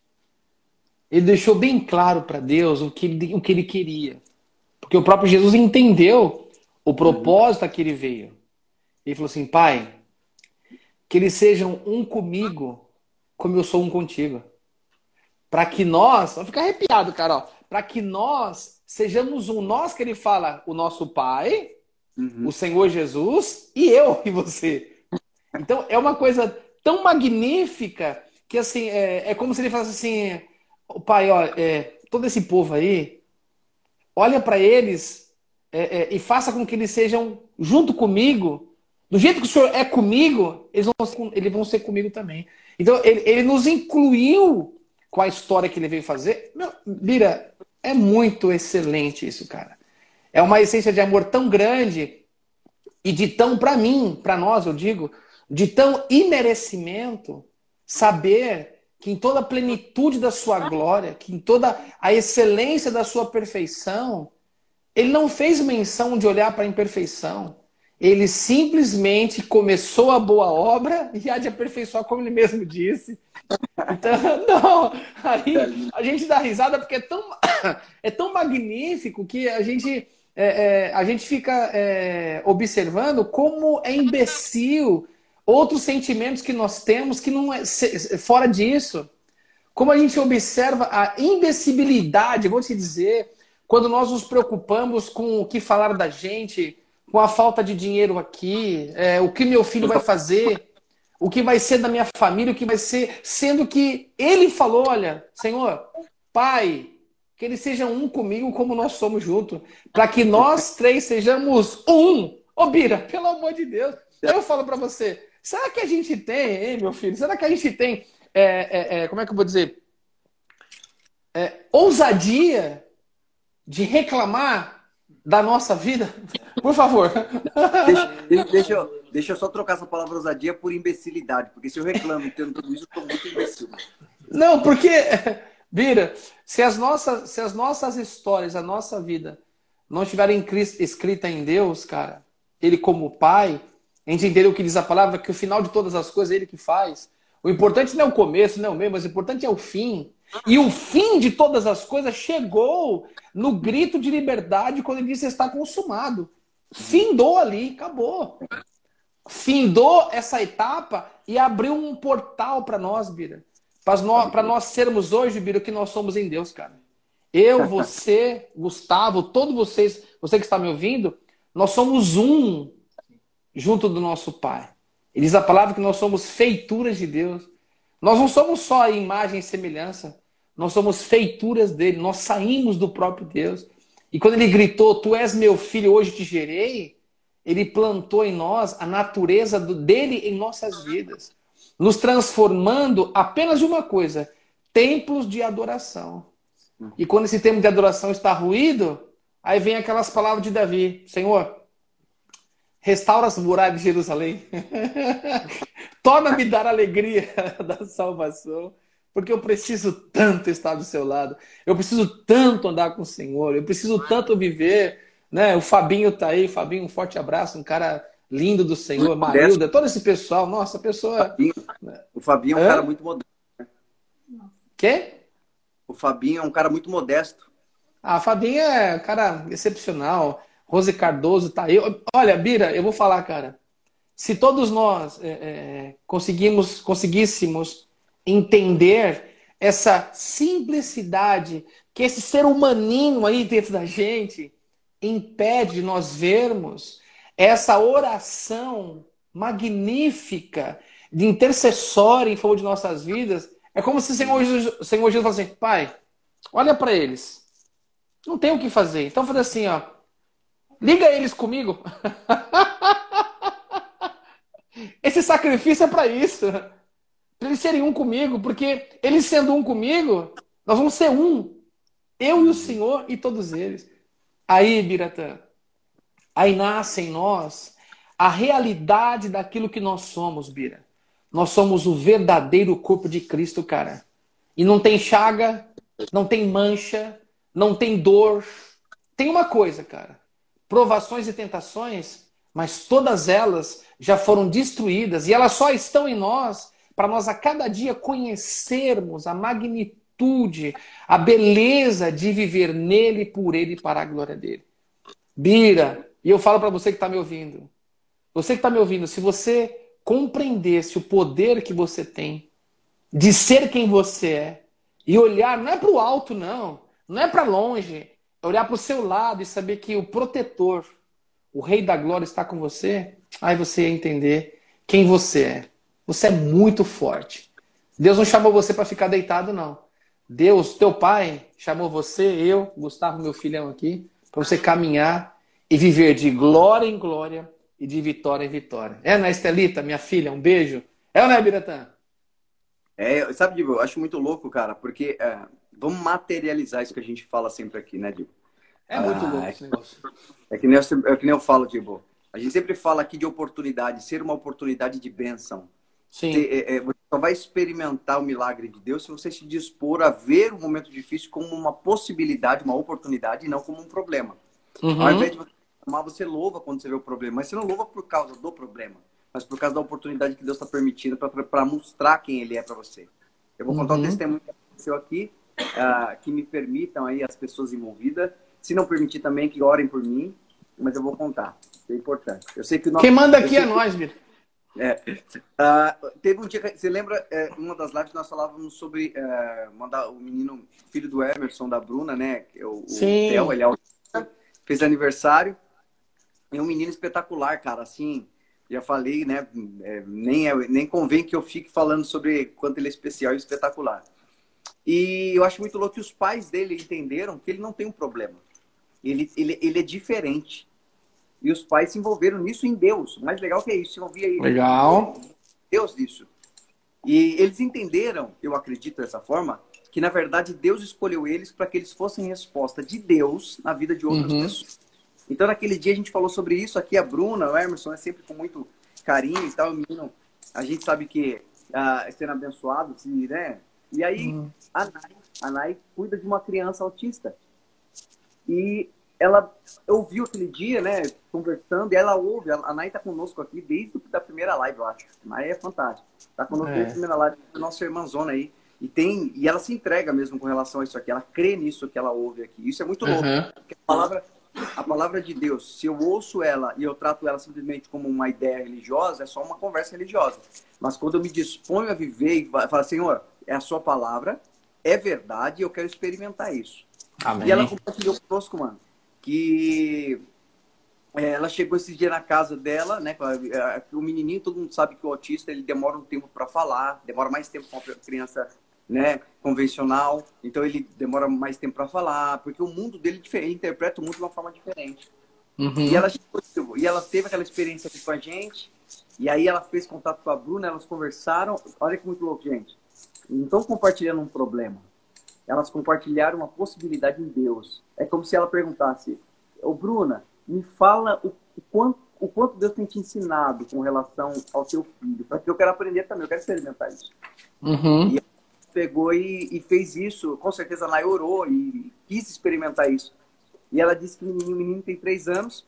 ele deixou bem claro para Deus o que, ele, o que ele queria. Porque o próprio Jesus entendeu o propósito a que ele veio. Ele falou assim: Pai, que eles sejam um comigo, como eu sou um contigo. Para que nós, vou ficar arrepiado, cara, para que nós sejamos um. Nós que ele fala, o nosso Pai, uhum. o Senhor Jesus e eu e você. Então é uma coisa tão magnífica que assim é, é como se ele falasse assim o pai, ó, é, todo esse povo aí, olha para eles é, é, e faça com que eles sejam junto comigo, do jeito que o senhor é comigo, eles vão ser, eles vão ser comigo também. Então, ele, ele nos incluiu com a história que ele veio fazer. Meu, Lira, é muito excelente isso, cara. É uma essência de amor tão grande e de tão, para mim, para nós, eu digo, de tão imerecimento saber que em toda a plenitude da sua glória, que em toda a excelência da sua perfeição, ele não fez menção de olhar para a imperfeição. Ele simplesmente começou a boa obra e há de aperfeiçoar, como ele mesmo disse. Então, não, aí a gente dá risada porque é tão, é tão magnífico que a gente, é, é, a gente fica é, observando como é imbecil outros sentimentos que nós temos que não é fora disso. Como a gente observa a imbecilidade, vou te dizer, quando nós nos preocupamos com o que falar da gente, com a falta de dinheiro aqui, é, o que meu filho vai fazer, o que vai ser da minha família, o que vai ser, sendo que ele falou, olha, Senhor, Pai, que eles sejam um comigo como nós somos juntos, para que nós três sejamos um. Ô, Bira, pelo amor de Deus, eu falo para você, será que a gente tem, hein, meu filho, será que a gente tem, é, é, é, como é que eu vou dizer, é, ousadia de reclamar da nossa vida? Por favor. Deixa, deixa, eu, deixa eu só trocar essa palavra ousadia por imbecilidade, porque se eu reclamo tendo tudo isso, eu estou muito imbecil. Não, porque, Bira, se as nossas, se as nossas histórias, a nossa vida, não estiverem escrita em Deus, cara, Ele como Pai, a gente entendeu o que diz a palavra, que o final de todas as coisas é Ele que faz. O importante não é o começo, não é o meio, mas o importante é o fim. E o fim de todas as coisas chegou no grito de liberdade quando ele disse está consumado. Findou ali, acabou. Findou essa etapa e abriu um portal para nós, Bira. Para nós, nós sermos hoje, Bira, o que nós somos em Deus, cara. Eu, você, Gustavo, todos vocês, você que está me ouvindo, nós somos um junto do nosso Pai. Ele diz a palavra que nós somos feituras de Deus. Nós não somos só imagem e semelhança. Nós somos feituras dele, nós saímos do próprio Deus. E quando ele gritou, Tu és meu filho, hoje te gerei, ele plantou em nós a natureza dele em nossas vidas, nos transformando apenas de uma coisa: templos de adoração. E quando esse templo de adoração está ruído, aí vem aquelas palavras de Davi: Senhor, restaura as muralhas de Jerusalém, torna-me dar alegria da salvação porque eu preciso tanto estar do seu lado, eu preciso tanto andar com o Senhor, eu preciso tanto viver. Né? O Fabinho tá aí, Fabinho, um forte abraço, um cara lindo do Senhor, Marilda, todo esse pessoal, nossa, pessoa. O Fabinho é um Hã? cara muito modesto. Né? Quê? O Fabinho é um cara muito modesto. Ah, Fabinho é um cara excepcional. Rose Cardoso tá aí. Olha, Bira, eu vou falar, cara. Se todos nós é, é, conseguimos, conseguíssemos entender essa simplicidade que esse ser humaninho aí dentro da gente impede de nós vermos essa oração magnífica de intercessória em favor de nossas vidas. É como se o Senhor Jesus, Senhor Jesus falasse assim, pai, olha para eles. Não tem o que fazer. Então faz assim, ó. Liga eles comigo. Esse sacrifício é para isso. Para eles serem um comigo, porque eles sendo um comigo, nós vamos ser um. Eu e o Senhor e todos eles. Aí, Biratã, aí nasce em nós a realidade daquilo que nós somos, Bira. Nós somos o verdadeiro corpo de Cristo, cara. E não tem chaga, não tem mancha, não tem dor. Tem uma coisa, cara. Provações e tentações, mas todas elas já foram destruídas e elas só estão em nós para nós a cada dia conhecermos a magnitude, a beleza de viver nele, por ele e para a glória dele. Bira, e eu falo para você que está me ouvindo, você que está me ouvindo, se você compreendesse o poder que você tem de ser quem você é e olhar, não é para o alto, não, não é para longe, olhar para o seu lado e saber que o protetor, o Rei da Glória está com você, aí você ia entender quem você é. Você é muito forte. Deus não chamou você para ficar deitado, não. Deus, teu pai, chamou você, eu, Gustavo, meu filhão aqui, para você caminhar e viver de glória em glória e de vitória em vitória. É, né, Estelita, minha filha? Um beijo. É ou não é, Biratã? É, sabe, eu acho muito louco, cara, porque é, vamos materializar isso que a gente fala sempre aqui, né, Diego? É muito ah, louco esse negócio. É que, nem eu, é que nem eu falo, Diego. A gente sempre fala aqui de oportunidade, ser uma oportunidade de bênção. Sim. Você, é, é, você só vai experimentar o milagre de Deus se você se dispor a ver o momento difícil como uma possibilidade, uma oportunidade e não como um problema. Uhum. Ao invés de você amar, você louva quando você vê o problema, mas você não louva por causa do problema, mas por causa da oportunidade que Deus está permitindo para mostrar quem Ele é para você. Eu vou contar uhum. um testemunho que aconteceu aqui, uh, que me permitam aí as pessoas envolvidas. Se não permitir também, que orem por mim, mas eu vou contar. É importante. Eu sei que nosso... Quem manda aqui é nós, Vitor. É. Uh, teve um dia que você lembra é, uma das lives nós falávamos sobre é, mandar o menino filho do Emerson da Bruna, né? É o, Sim. o Theo, ele é o, fez aniversário. É um menino espetacular, cara. Assim, Já falei, né? É, nem, é, nem convém que eu fique falando sobre quanto ele é especial e espetacular. E eu acho muito louco que os pais dele entenderam que ele não tem um problema. Ele, ele, ele é diferente. E os pais se envolveram nisso em Deus. O mais legal que é isso, se envolvia aí. Legal. Deus disso. E eles entenderam, eu acredito dessa forma, que na verdade Deus escolheu eles para que eles fossem resposta de Deus na vida de outras Uhum. pessoas. Então naquele dia a gente falou sobre isso aqui, a Bruna, o Emerson, é sempre com muito carinho e tal, o menino, a gente sabe que ah, sendo abençoado, se, né? E aí Uhum. a Nai, a Nai cuida de uma criança autista. E ela ouviu aquele dia, né, conversando, e ela ouve, a Nai tá conosco aqui desde a primeira live, eu acho. A Nai é fantástica. Tá conosco É. desde a primeira live, nossa irmãzona aí. E tem, e ela se entrega mesmo com relação a isso aqui, ela crê nisso que ela ouve aqui. Isso é muito louco. Uhum. Porque a palavra, a palavra de Deus, se eu ouço ela e eu trato ela simplesmente como uma ideia religiosa, é só uma conversa religiosa. Mas quando eu me disponho a viver e fa- falar, Senhor, é a sua palavra, é verdade, eu quero experimentar isso. Amém. E ela compartilhou conosco, mano, que é, ela chegou esse dia na casa dela, né? a- O menininho, todo mundo sabe que o autista ele demora um tempo para falar, demora mais tempo com a criança, né? Convencional. Então ele demora mais tempo para falar, porque o mundo dele é diferente, ele interpreta o mundo de uma forma diferente. Uhum. E ela chegou- e ela teve aquela experiência aqui com a gente. E aí ela fez contato com a Bruna, elas conversaram. Olha que muito louco, gente. Não estão compartilhando um problema. Elas compartilharam uma possibilidade em Deus. É como se ela perguntasse: Ô Bruna, me fala o, o quanto, o quanto Deus tem te ensinado com relação ao seu filho. Porque eu quero aprender também, eu quero experimentar isso Uhum. pegou e, e fez isso. Com certeza a Nay orou e quis experimentar isso. E ela disse que o menino, o menino tem três anos.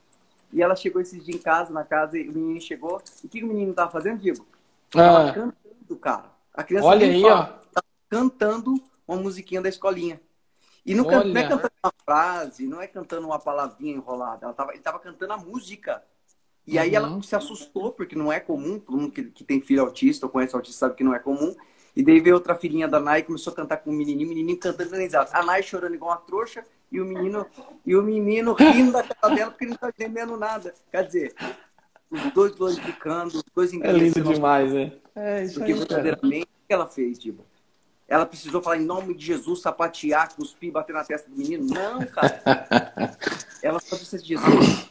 E ela chegou esses dias em casa, na casa, e o menino chegou. E o que o menino estava fazendo, Diego? Tava Ah, cantando, cara. A criança olha nem aí, fala, ó. tava cantando uma musiquinha da escolinha. E não, can- não é cantando uma frase, não é cantando uma palavrinha enrolada. Ela tava, ele estava cantando a música. E aí ela Uhum. se assustou, porque não é comum, todo mundo que, que tem filho autista ou conhece autista sabe que não é comum. E daí veio outra filhinha da Nai, começou a cantar com o menininho, o menininho cantando organizado. A Nai chorando igual uma trouxa e o menino, e o menino rindo da cara dela porque ele não tá entendendo nada. Quer dizer, os dois glorificando, os dois É lindo demais, né? É isso porque aí, verdadeiramente, o que ela fez, Diba? Ela precisou falar em nome de Jesus, sapatear, cuspir, bater na testa do menino? Não, cara. ela só disse Jesus,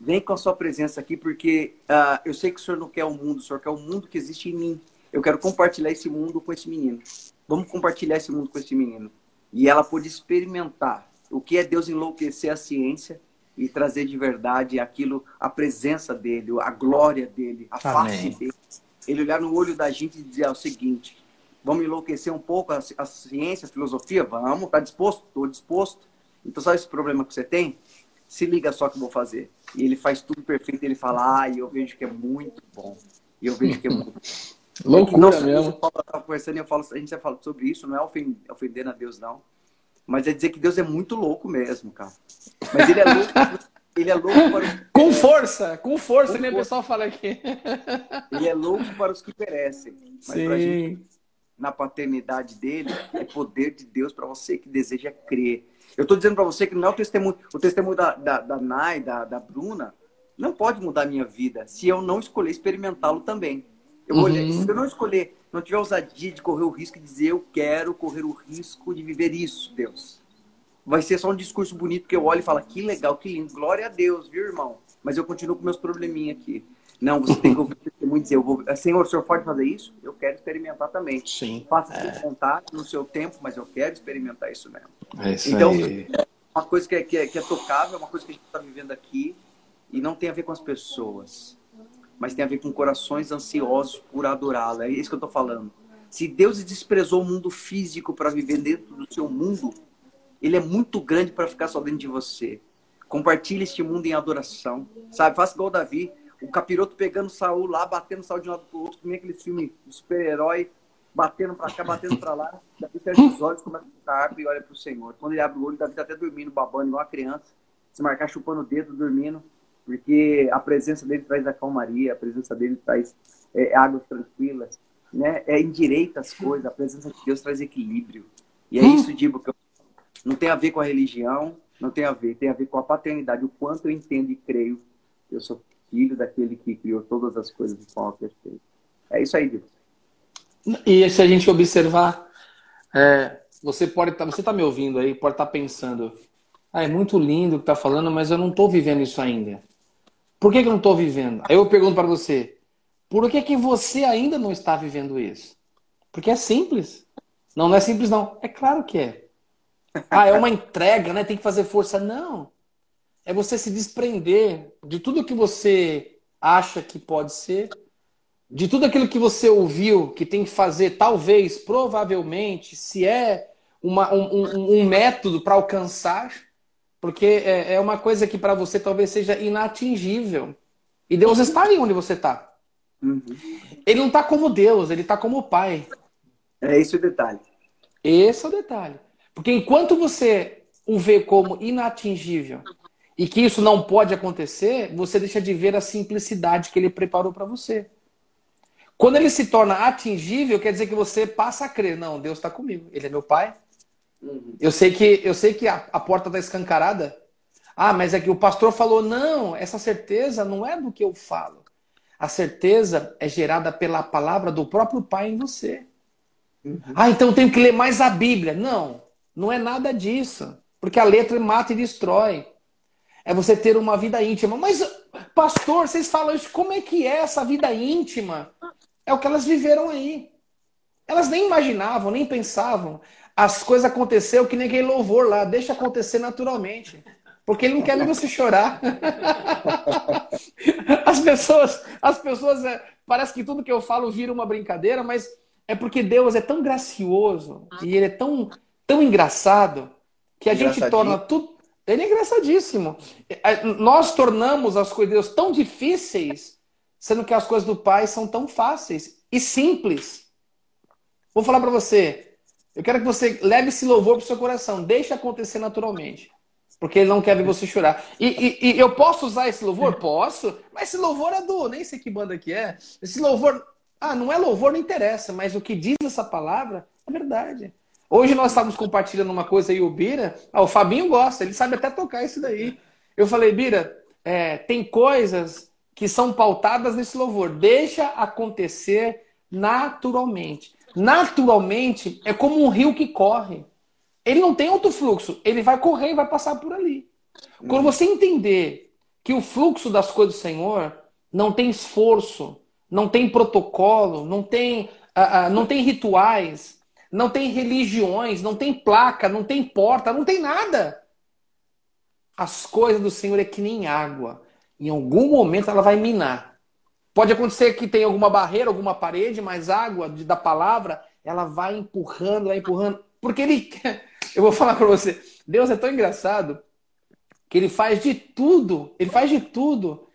vem com a sua presença aqui, porque ah, eu sei que o senhor não quer o mundo, o senhor quer o mundo que existe em mim. Eu quero compartilhar esse mundo com esse menino. Vamos compartilhar esse mundo com esse menino. E ela pôde experimentar o que é Deus enlouquecer a ciência e trazer de verdade aquilo, a presença dele, a glória dele, a face Amém. dele. Ele olhar no olho da gente e dizer o seguinte: vamos enlouquecer um pouco a, a ciência, a filosofia? Vamos, tá disposto? Estou disposto. Então, sabe esse problema que você tem? Se liga só que eu vou fazer. E ele faz tudo perfeito. Ele fala, ah, e eu vejo que é muito bom. E eu vejo que é muito Loucura Nossa, mesmo. Eu tava conversando e eu falo, a gente já falou sobre isso, não é ofen- ofendendo a Deus, não. Mas é dizer que Deus é muito louco mesmo, cara. Mas ele é louco, ele é louco para os, Com força, com força, Com nem o pessoal fala aqui. ele é louco para os que perecem. Mas pra gente, Sim. na paternidade dele, é poder de Deus para você que deseja crer. Eu estou dizendo para você que não é o testemunho, o testemunho da, da, da Nai, da, da Bruna, não pode mudar a minha vida se eu não escolher experimentá-lo também. Eu vou Uhum. olhar- se eu não escolher, não tiver ousadia de correr o risco de dizer eu quero correr o risco de viver isso, Deus. Vai ser só um discurso bonito que eu olho e falo que legal, que lindo, glória a Deus, viu, irmão? Mas eu continuo com meus probleminha aqui. Não, você tem que ouvir testemunho e dizer, eu vou, Senhor, o senhor pode fazer isso? Eu quero experimentar também. Sim. Faça a sua vontade no seu tempo, mas eu quero experimentar isso mesmo. É isso Então, aí. Uma coisa que é, que é, que é tocável, uma coisa que a gente está vivendo aqui, e não tem a ver com as pessoas, mas tem a ver com corações ansiosos por adorá-lo. É isso que eu estou falando. Se Deus desprezou o mundo físico para viver dentro do seu mundo, ele é muito grande para ficar só dentro de você. Compartilhe este mundo em adoração. Sabe? Faça igual o Davi. O capiroto pegando Saul lá, batendo Saul de um lado pro outro, que nem aquele filme do super-herói, batendo para cá, batendo para lá. Davi fecha os olhos, começa a harpa e olha pro Senhor. Quando ele abre o olho, Davi tá até dormindo, babando, igual uma criança. Se marcar chupando o dedo, dormindo. Porque a presença dele traz a calmaria, a presença dele traz é, águas tranquilas, né? É endireita as coisas, a presença de Deus traz equilíbrio. E é isso, Dibo, que eu... não tem a ver com a religião, não tem a ver, tem a ver com a paternidade, o quanto eu entendo e creio que eu sou filho daquele que criou todas as coisas de forma perfeita. É isso aí, Deus. E se a gente observar, é, você pode estar, tá, você está me ouvindo aí, pode estar tá pensando, ah, é muito lindo o que está falando, mas eu não estou vivendo isso ainda. Por que, que eu não estou vivendo? Aí eu pergunto para você, por que, que você ainda não está vivendo isso? Porque é simples. Não, não é simples, não. É claro que é. Ah, é uma entrega, né? Tem que fazer força. Não. É você se desprender de tudo que você acha que pode ser, de tudo aquilo que você ouviu que tem que fazer, talvez, provavelmente, se é uma, um, um, um método para alcançar, porque é, é, uma coisa que para você talvez seja inatingível. E Deus está aí onde você está. Uhum. Ele não está como Deus, ele está como Pai. É esse o detalhe. Esse é o detalhe. Porque enquanto você o vê como inatingível e que isso não pode acontecer, você deixa de ver a simplicidade que ele preparou para você. Quando ele se torna atingível, quer dizer que você passa a crer, não, Deus está comigo, ele é meu pai. Uhum. Eu sei que eu sei que a, a porta está escancarada. Ah, mas é que o pastor falou, não, essa certeza não é do que eu falo. A certeza é gerada pela palavra do próprio pai em você. Uhum. Ah, então eu tenho que ler mais a Bíblia. Não, não é nada disso. Porque a letra mata e destrói. É você ter uma vida íntima. Mas, pastor, vocês falam isso, como é que é essa vida íntima? É o que elas viveram aí. Elas nem imaginavam, nem pensavam. As coisas aconteceram que nem aquele louvor lá. Deixa acontecer naturalmente. Porque ele não quer ver você chorar. As pessoas, as pessoas, é, parece que tudo que eu falo vira uma brincadeira, mas é porque Deus é tão gracioso e ele é tão, tão engraçado que a gente torna tudo. Ele é engraçadíssimo. Nós tornamos as coisas de Deus tão difíceis, sendo que as coisas do Pai são tão fáceis e simples. Vou falar para você. Eu quero que você leve esse louvor para o seu coração. Deixe acontecer naturalmente. Porque ele não quer ver você chorar. E, e, e, eu posso usar esse louvor? Posso. Mas esse louvor é do. Nem sei que banda que é. Esse louvor. Ah, não é louvor, não interessa. Mas o que diz essa palavra é verdade. Hoje nós estávamos compartilhando uma coisa aí, o Bira. Ah, o Fabinho gosta, ele sabe até tocar isso daí. Eu falei, Bira, é, tem coisas que são pautadas nesse louvor. Deixa acontecer naturalmente. Naturalmente é como um rio que corre. Ele não tem outro fluxo, ele vai correr e vai passar por ali. Quando você entender que o fluxo das coisas do Senhor não tem esforço, não tem protocolo, não tem, uh, uh, não tem rituais, não tem religiões, não tem placa, não tem porta, não tem nada. As coisas do Senhor é que nem água. Em algum momento ela vai minar. Pode acontecer que tenha alguma barreira, alguma parede, mas água da palavra, ela vai empurrando, vai empurrando. Porque ele Eu vou falar para você, Deus é tão engraçado que ele faz de tudo, ele faz de tudo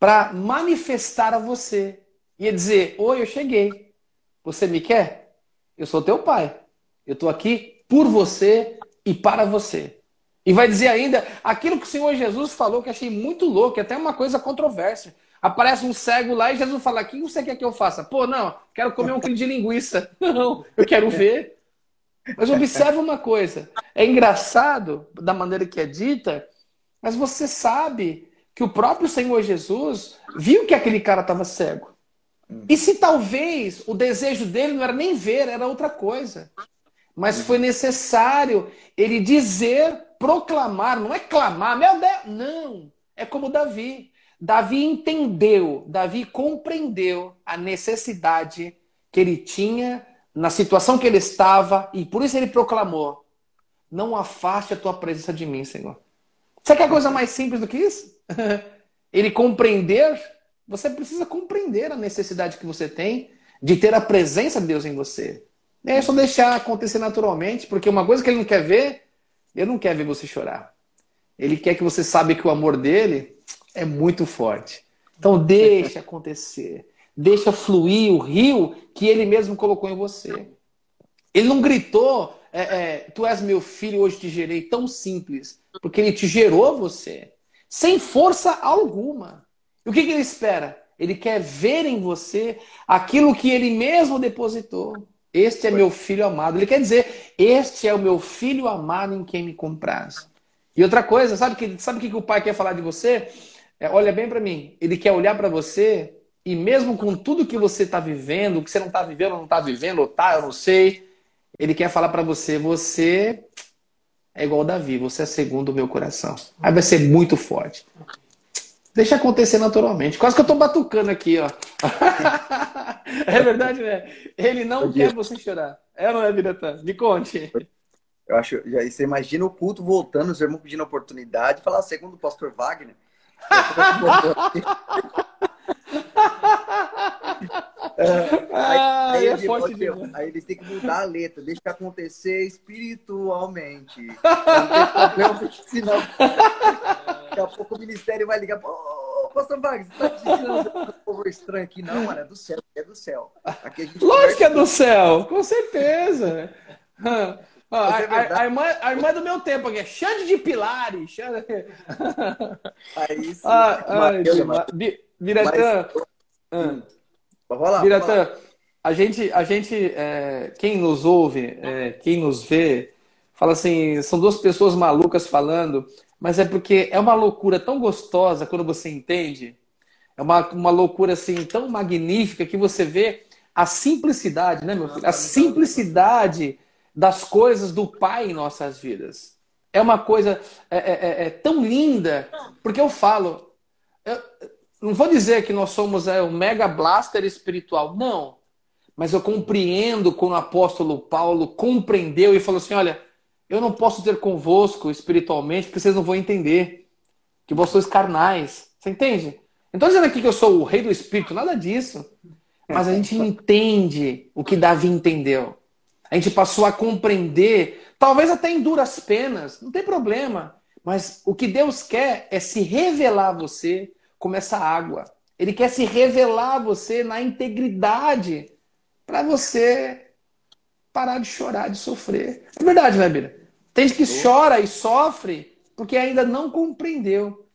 para manifestar a você. e dizer: Oi, eu cheguei. Você me quer? Eu sou teu pai. Eu estou aqui por você e para você. E vai dizer ainda aquilo que o Senhor Jesus falou, que achei muito louco, até uma coisa controversa. Aparece um cego lá e Jesus fala: O que você quer que eu faça? Pô, não, quero comer um quilo de linguiça. Não, eu quero ver. Mas observe uma coisa: é engraçado da maneira que é dita, mas você sabe que o próprio Senhor Jesus viu que aquele cara estava cego. E se talvez o desejo dele não era nem ver, era outra coisa. Mas foi necessário ele dizer, proclamar, não é clamar, meu Deus, não. É como Davi. Davi entendeu, Davi compreendeu a necessidade que ele tinha na situação que ele estava, e por isso ele proclamou: Não afaste a tua presença de mim, Senhor. Você quer coisa mais simples do que isso? ele compreender, você precisa compreender a necessidade que você tem de ter a presença de Deus em você. É só deixar acontecer naturalmente, porque uma coisa que ele não quer ver, ele não quer ver você chorar. Ele quer que você saiba que o amor dele é muito forte. Então deixe acontecer. Deixa fluir o rio que ele mesmo colocou em você. Ele não gritou, é, é, tu és meu filho, hoje te gerei, tão simples. Porque ele te gerou você, sem força alguma. E o que, que ele espera? Ele quer ver em você aquilo que ele mesmo depositou. Este é meu filho amado. Ele quer dizer, este é o meu filho amado em quem me compraz. E outra coisa, sabe que sabe o que, que o pai quer falar de você? É, olha bem para mim. Ele quer olhar para você e mesmo com tudo que você está vivendo, que você não está vivendo, não está vivendo, ou tá, eu não sei, ele quer falar para você, você é igual Davi, você é segundo o meu coração. Aí vai ser muito forte. Deixa acontecer naturalmente. Quase que eu tô batucando aqui, ó. é verdade, né? Ele não quer você chorar. É ou não é, Biratã? Me conte. Eu acho, já, você imagina o culto voltando, os irmãos pedindo oportunidade, falar segundo o pastor Wagner. É, aí, aí, é ele, forte aí eles têm que mudar a letra, deixa acontecer espiritualmente. Problema, senão daqui a pouco o ministério vai ligar. Ô, pastor você tá ensinando um povo estranho aqui? Não, mano, é do céu, é do céu. Aqui a gente Lógico que é do céu, com certeza. Ah, é a, a, irmã, a irmã do meu tempo aqui, é Xande de Pilares. Xande... Aí sim. Ah, ai, Biratã. Hum. Biratã, a gente, a gente é, quem nos ouve, é, quem nos vê, fala assim, são duas pessoas malucas falando, mas é porque é uma loucura tão gostosa quando você entende. É uma, uma loucura assim tão magnífica que você vê a simplicidade, né, meu filho? A simplicidade das coisas do Pai em nossas vidas. É uma coisa é, é, é, é tão linda, porque eu falo, eu não vou dizer que nós somos é, o mega blaster espiritual, não. Mas eu compreendo quando o apóstolo Paulo compreendeu e falou assim: olha, eu não posso ter convosco espiritualmente porque vocês não vão entender que vós sois carnais. Você entende? Não dizendo aqui que eu sou o rei do espírito, nada disso. Mas a gente entende o que Davi entendeu. A gente passou a compreender, talvez até em duras penas, não tem problema. Mas o que Deus quer é se revelar a você como essa água. Ele quer se revelar a você na integridade para você parar de chorar, de sofrer. É verdade, né, Bira? Tem gente que chora e sofre porque ainda não compreendeu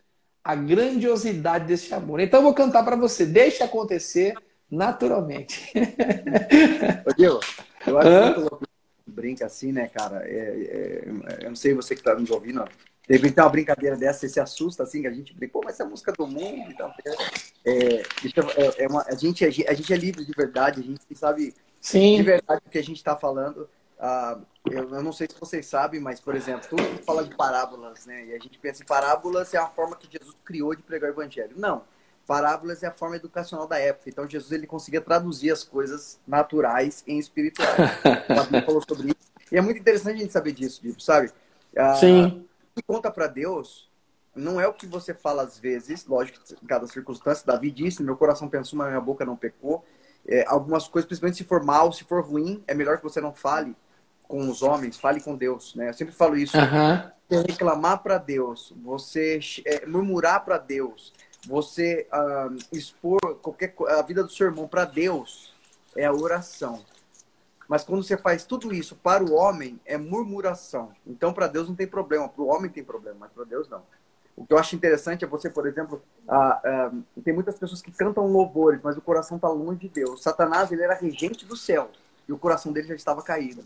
a grandiosidade desse amor. Então eu vou cantar para você. Deixa acontecer naturalmente. Ô, Diego, eu acho Hã? louco brinca assim, né, cara? É, é, eu não sei você que tá nos ouvindo, ó. de repente uma brincadeira dessa, você se assusta assim, que a gente brinca, pô, mas essa é a música do mundo e tal. É, é, é uma, a, gente, a gente é livre de verdade, a gente sabe Sim. de verdade o que a gente está falando. Ah, eu, eu, não sei se vocês sabem, mas, por exemplo, todo mundo fala de parábolas, né? E a gente pensa em parábolas é a forma que Jesus criou de pregar o evangelho. Não parábolas é a forma educacional da época. Então Jesus ele conseguia traduzir as coisas naturais em espirituais. o falou sobre isso. E é muito interessante a gente saber disso, tipo, sabe? Ah, Sim. O que conta para Deus não é o que você fala às vezes, lógico, em cada circunstância. Davi disse: meu coração pensou, mas minha boca não pecou. É, algumas coisas, principalmente se for mal, se for ruim, é melhor que você não fale com os homens, fale com Deus, né? Eu sempre falo isso. Uhum. Você reclamar para Deus, você é, murmurar para Deus, você uh, expor qualquer a vida do seu irmão para Deus é a oração. Mas quando você faz tudo isso para o homem, é murmuração. Então, para Deus não tem problema. Para o homem tem problema, mas para Deus não. O que eu acho interessante é você, por exemplo, uh, uh, tem muitas pessoas que cantam louvores, mas o coração está longe de Deus. Satanás, ele era regente do céu e o coração dele já estava caído.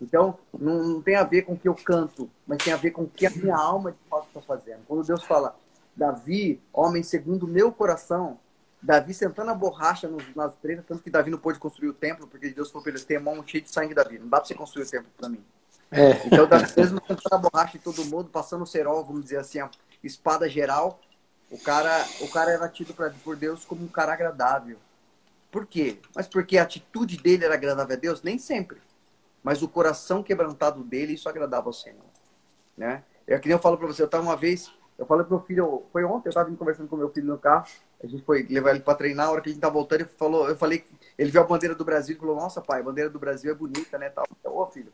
Então, não, não tem a ver com o que eu canto, mas tem a ver com o que a minha alma de fato está fazendo. Quando Deus fala, Davi, homem segundo o meu coração, Davi sentando a borracha nos, nas tretas, tanto que Davi não pôde construir o templo, porque Deus falou para ele, tem a mão cheia de sangue, Davi, não dá para você construir o templo para mim. É. Então, Davi mesmo sentando a borracha em todo mundo, passando o cerol, vamos dizer assim, a espada geral, o cara, o cara era tido pra, por Deus como um cara agradável. Por quê? Mas porque a atitude dele era agradável a Deus? Nem sempre. Mas o coração quebrantado dele, isso agradava ao Senhor. Né? É que nem eu falo para você, eu estava uma vez eu falei pro meu filho, foi ontem, eu tava conversando com meu filho no carro, a gente foi levar ele para treinar, a hora que a gente tá voltando, ele falou, eu falei, ele viu a bandeira do Brasil e falou, nossa pai, a bandeira do Brasil é bonita, né, tal. Então, ô filho.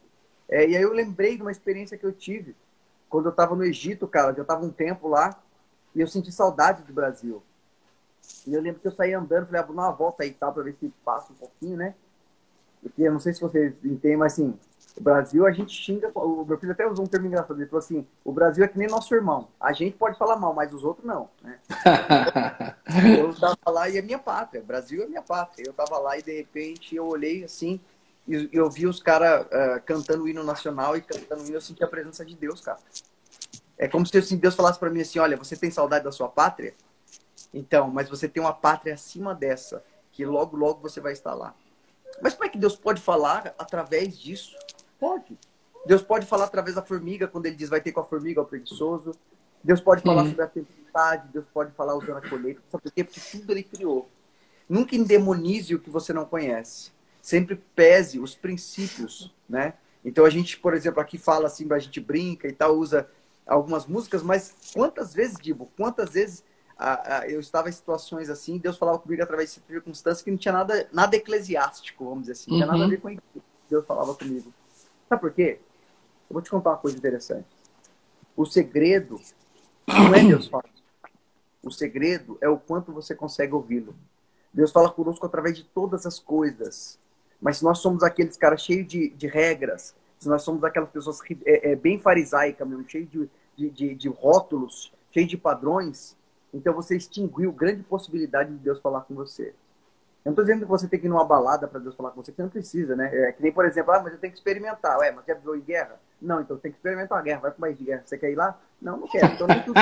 É, e aí eu lembrei de uma experiência que eu tive quando eu tava no Egito, cara, já tava um tempo lá, e eu senti saudade do Brasil. E eu lembro que eu saí andando, falei, ah, vou dar uma volta aí tal, pra ver se passa um pouquinho, né? Porque eu não sei se vocês entendem, mas assim, o Brasil, a gente xinga. O meu filho até usou um termo engraçado. Ele falou assim: o Brasil é que nem nosso irmão. A gente pode falar mal, mas os outros não. Né? eu tava lá e é minha pátria. O Brasil é minha pátria. Eu tava lá e de repente eu olhei assim e eu vi os caras uh, cantando o hino nacional e cantando o hino. Eu senti a presença de Deus, cara. É como se assim, Deus falasse para mim assim: olha, você tem saudade da sua pátria? Então, mas você tem uma pátria acima dessa, que logo, logo você vai estar lá. Mas como é que Deus pode falar através disso? Pode. Deus pode falar através da formiga, quando ele diz vai ter com a formiga, o preguiçoso. Deus pode falar uhum. sobre a tempestade, Deus pode falar usando a colheita. Sabe por quê? Porque tudo ele criou. Nunca endemonize o que você não conhece. Sempre pese os princípios, né? Então a gente, por exemplo, aqui fala assim, a gente brinca e tal, usa algumas músicas, mas quantas vezes, Dibo, quantas vezes ah, ah, eu estava em situações assim, Deus falava comigo através de circunstâncias que não tinha nada, nada eclesiástico, vamos dizer assim, não tinha nada a uhum. ver com isso. Deus falava comigo. Sabe por quê? Eu vou te contar uma coisa interessante. O segredo não é Deus falar. O segredo é o quanto você consegue ouvi-lo. Deus fala conosco através de todas as coisas. Mas se nós somos aqueles caras cheios de, de regras, se nós somos aquelas pessoas é, é, bem farisaicas mesmo, cheios de, de, de, de rótulos, cheios de padrões, então você extinguiu grande possibilidade de Deus falar com você. Eu não estou dizendo que você tem que ir numa balada para Deus falar com você, que você não precisa, né? É que nem, por exemplo, ah, mas eu tenho que experimentar. Ué, mas já viveu em guerra? Não, então tem que experimentar a guerra. Vai para o país de guerra. Você quer ir lá? Não, não quero. Então nem tudo.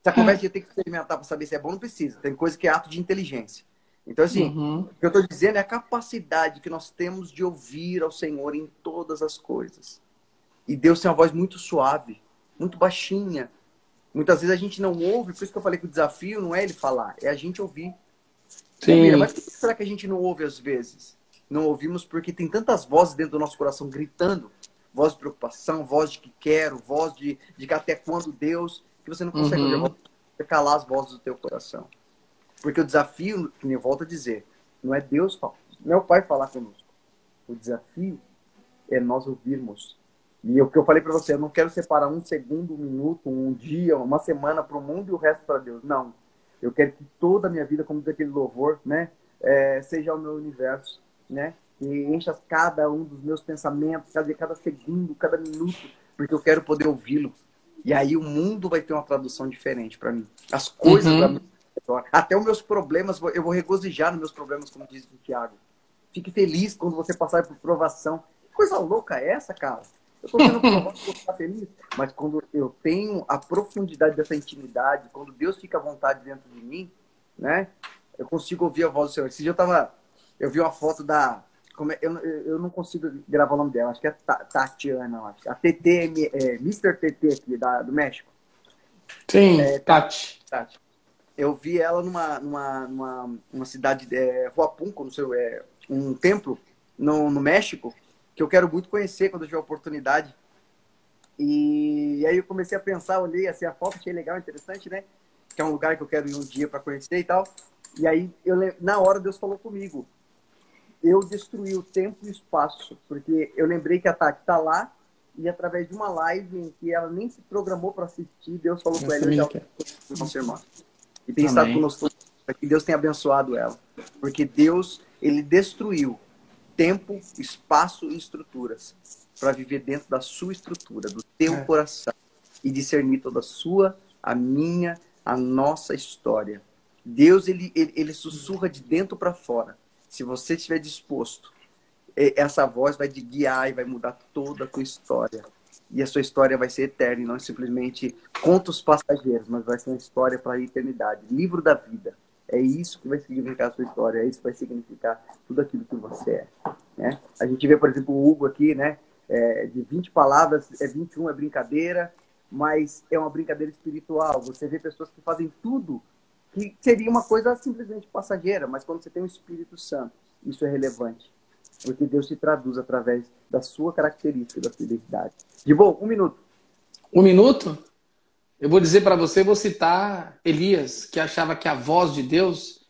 Se a conversa de ter que experimentar para saber se é bom, não precisa. Tem coisa que é ato de inteligência. Então, assim, uhum. o que eu estou dizendo é a capacidade que nós temos de ouvir ao Senhor em todas as coisas. E Deus tem uma voz muito suave, muito baixinha. Muitas vezes a gente não ouve, por isso que eu falei que o desafio não é ele falar, é a gente ouvir. Sim. Mas por que será que a gente não ouve às vezes? Não ouvimos porque tem tantas vozes dentro do nosso coração gritando. Voz de preocupação, voz de que quero, voz de, de que até quando Deus, que você não consegue uhum. calar as vozes do teu coração. Porque o desafio, que eu volto a dizer, não é Deus falar, não é o Pai falar conosco. O desafio é nós ouvirmos. E o que eu falei para você, eu não quero separar um segundo, um minuto, um dia, uma semana para o mundo e o resto para Deus. Não. Eu quero que toda a minha vida, como diz aquele louvor, né, é, seja o meu universo, né? E encha cada um dos meus pensamentos, cada, cada segundo, cada minuto, porque eu quero poder ouvi-lo. E aí o mundo vai ter uma tradução diferente para mim. As coisas uhum. até os meus problemas, eu vou regozijar nos meus problemas, como diz o Tiago. Fique feliz quando você passar por provação. Que coisa louca é essa, cara? Eu estou sendo provado feliz. Mas quando eu tenho a profundidade dessa intimidade, quando Deus fica à vontade dentro de mim, né? Eu consigo ouvir a voz do Senhor. Esse dia eu tava. Eu vi uma foto da. Como é, eu, eu não consigo gravar o nome dela, acho que é Tatiana, acho. A TT, é, Mr. TT aqui, da, do México. Sim, é, Tati. Tati. Eu vi ela numa, numa, numa, numa cidade, é, Huapunco, não sei, é, um templo no, no México, que eu quero muito conhecer quando eu tiver oportunidade. E aí eu comecei a pensar, olhei assim a foto, achei legal, interessante, né? Que é um lugar que eu quero ir um dia para conhecer e tal. E aí eu na hora Deus falou comigo. Eu destruí o tempo e o espaço, porque eu lembrei que a Tati está lá e através de uma live em que ela nem se programou para assistir, Deus falou com ela e já confirmar. E tem Amém. estado conosco que Deus tenha abençoado ela, porque Deus ele destruiu tempo, espaço e estruturas para viver dentro da sua estrutura, do teu é. coração e discernir toda a sua, a minha, a nossa história. Deus ele, ele, ele sussurra de dentro para fora. Se você estiver disposto, essa voz vai te guiar e vai mudar toda a tua história. E a sua história vai ser eterna e não simplesmente contos passageiros, mas vai ser uma história para a eternidade. Livro da vida. É isso que vai significar a sua história, é isso que vai significar tudo aquilo que você é. Né? A gente vê, por exemplo, o Hugo aqui, né? É, de 20 palavras, é 21 é brincadeira, mas é uma brincadeira espiritual. Você vê pessoas que fazem tudo que seria uma coisa simplesmente passageira, mas quando você tem o Espírito Santo, isso é relevante. Porque Deus se traduz através da sua característica da fidelidade. De bom, um minuto. Um minuto? Eu vou dizer para você, vou citar Elias, que achava que a voz de Deus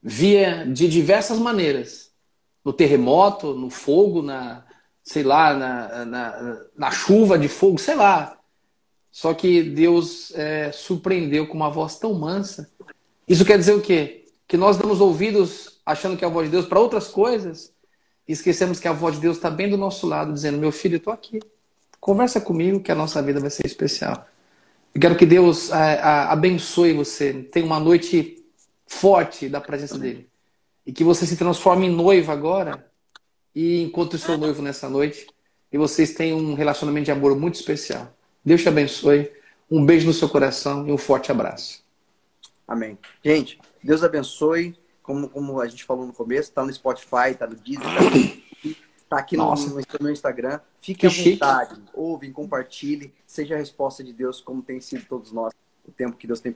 via de diversas maneiras. No terremoto, no fogo, na, sei lá, na, na, na chuva de fogo, sei lá. Só que Deus é, surpreendeu com uma voz tão mansa. Isso quer dizer o quê? Que nós damos ouvidos achando que é a voz de Deus para outras coisas e esquecemos que a voz de Deus está bem do nosso lado, dizendo: Meu filho, eu estou aqui. Conversa comigo que a nossa vida vai ser especial. Eu quero que Deus a, é, a, abençoe você. Tenha uma noite forte da presença dele. E que você se transforme em noiva agora e encontre o seu noivo nessa noite. E vocês tenham um relacionamento de amor muito especial. Deus te abençoe. Um beijo no seu coração e um forte abraço. Amém. Gente, Deus abençoe. Como, como a gente falou no começo, tá no Spotify, tá no Deezer, tá, no... tá aqui no, no, no Instagram. Fique Que à chique. vontade. Ouve, compartilhe. Seja a resposta de Deus, como tem sido todos nós, o tempo que Deus tem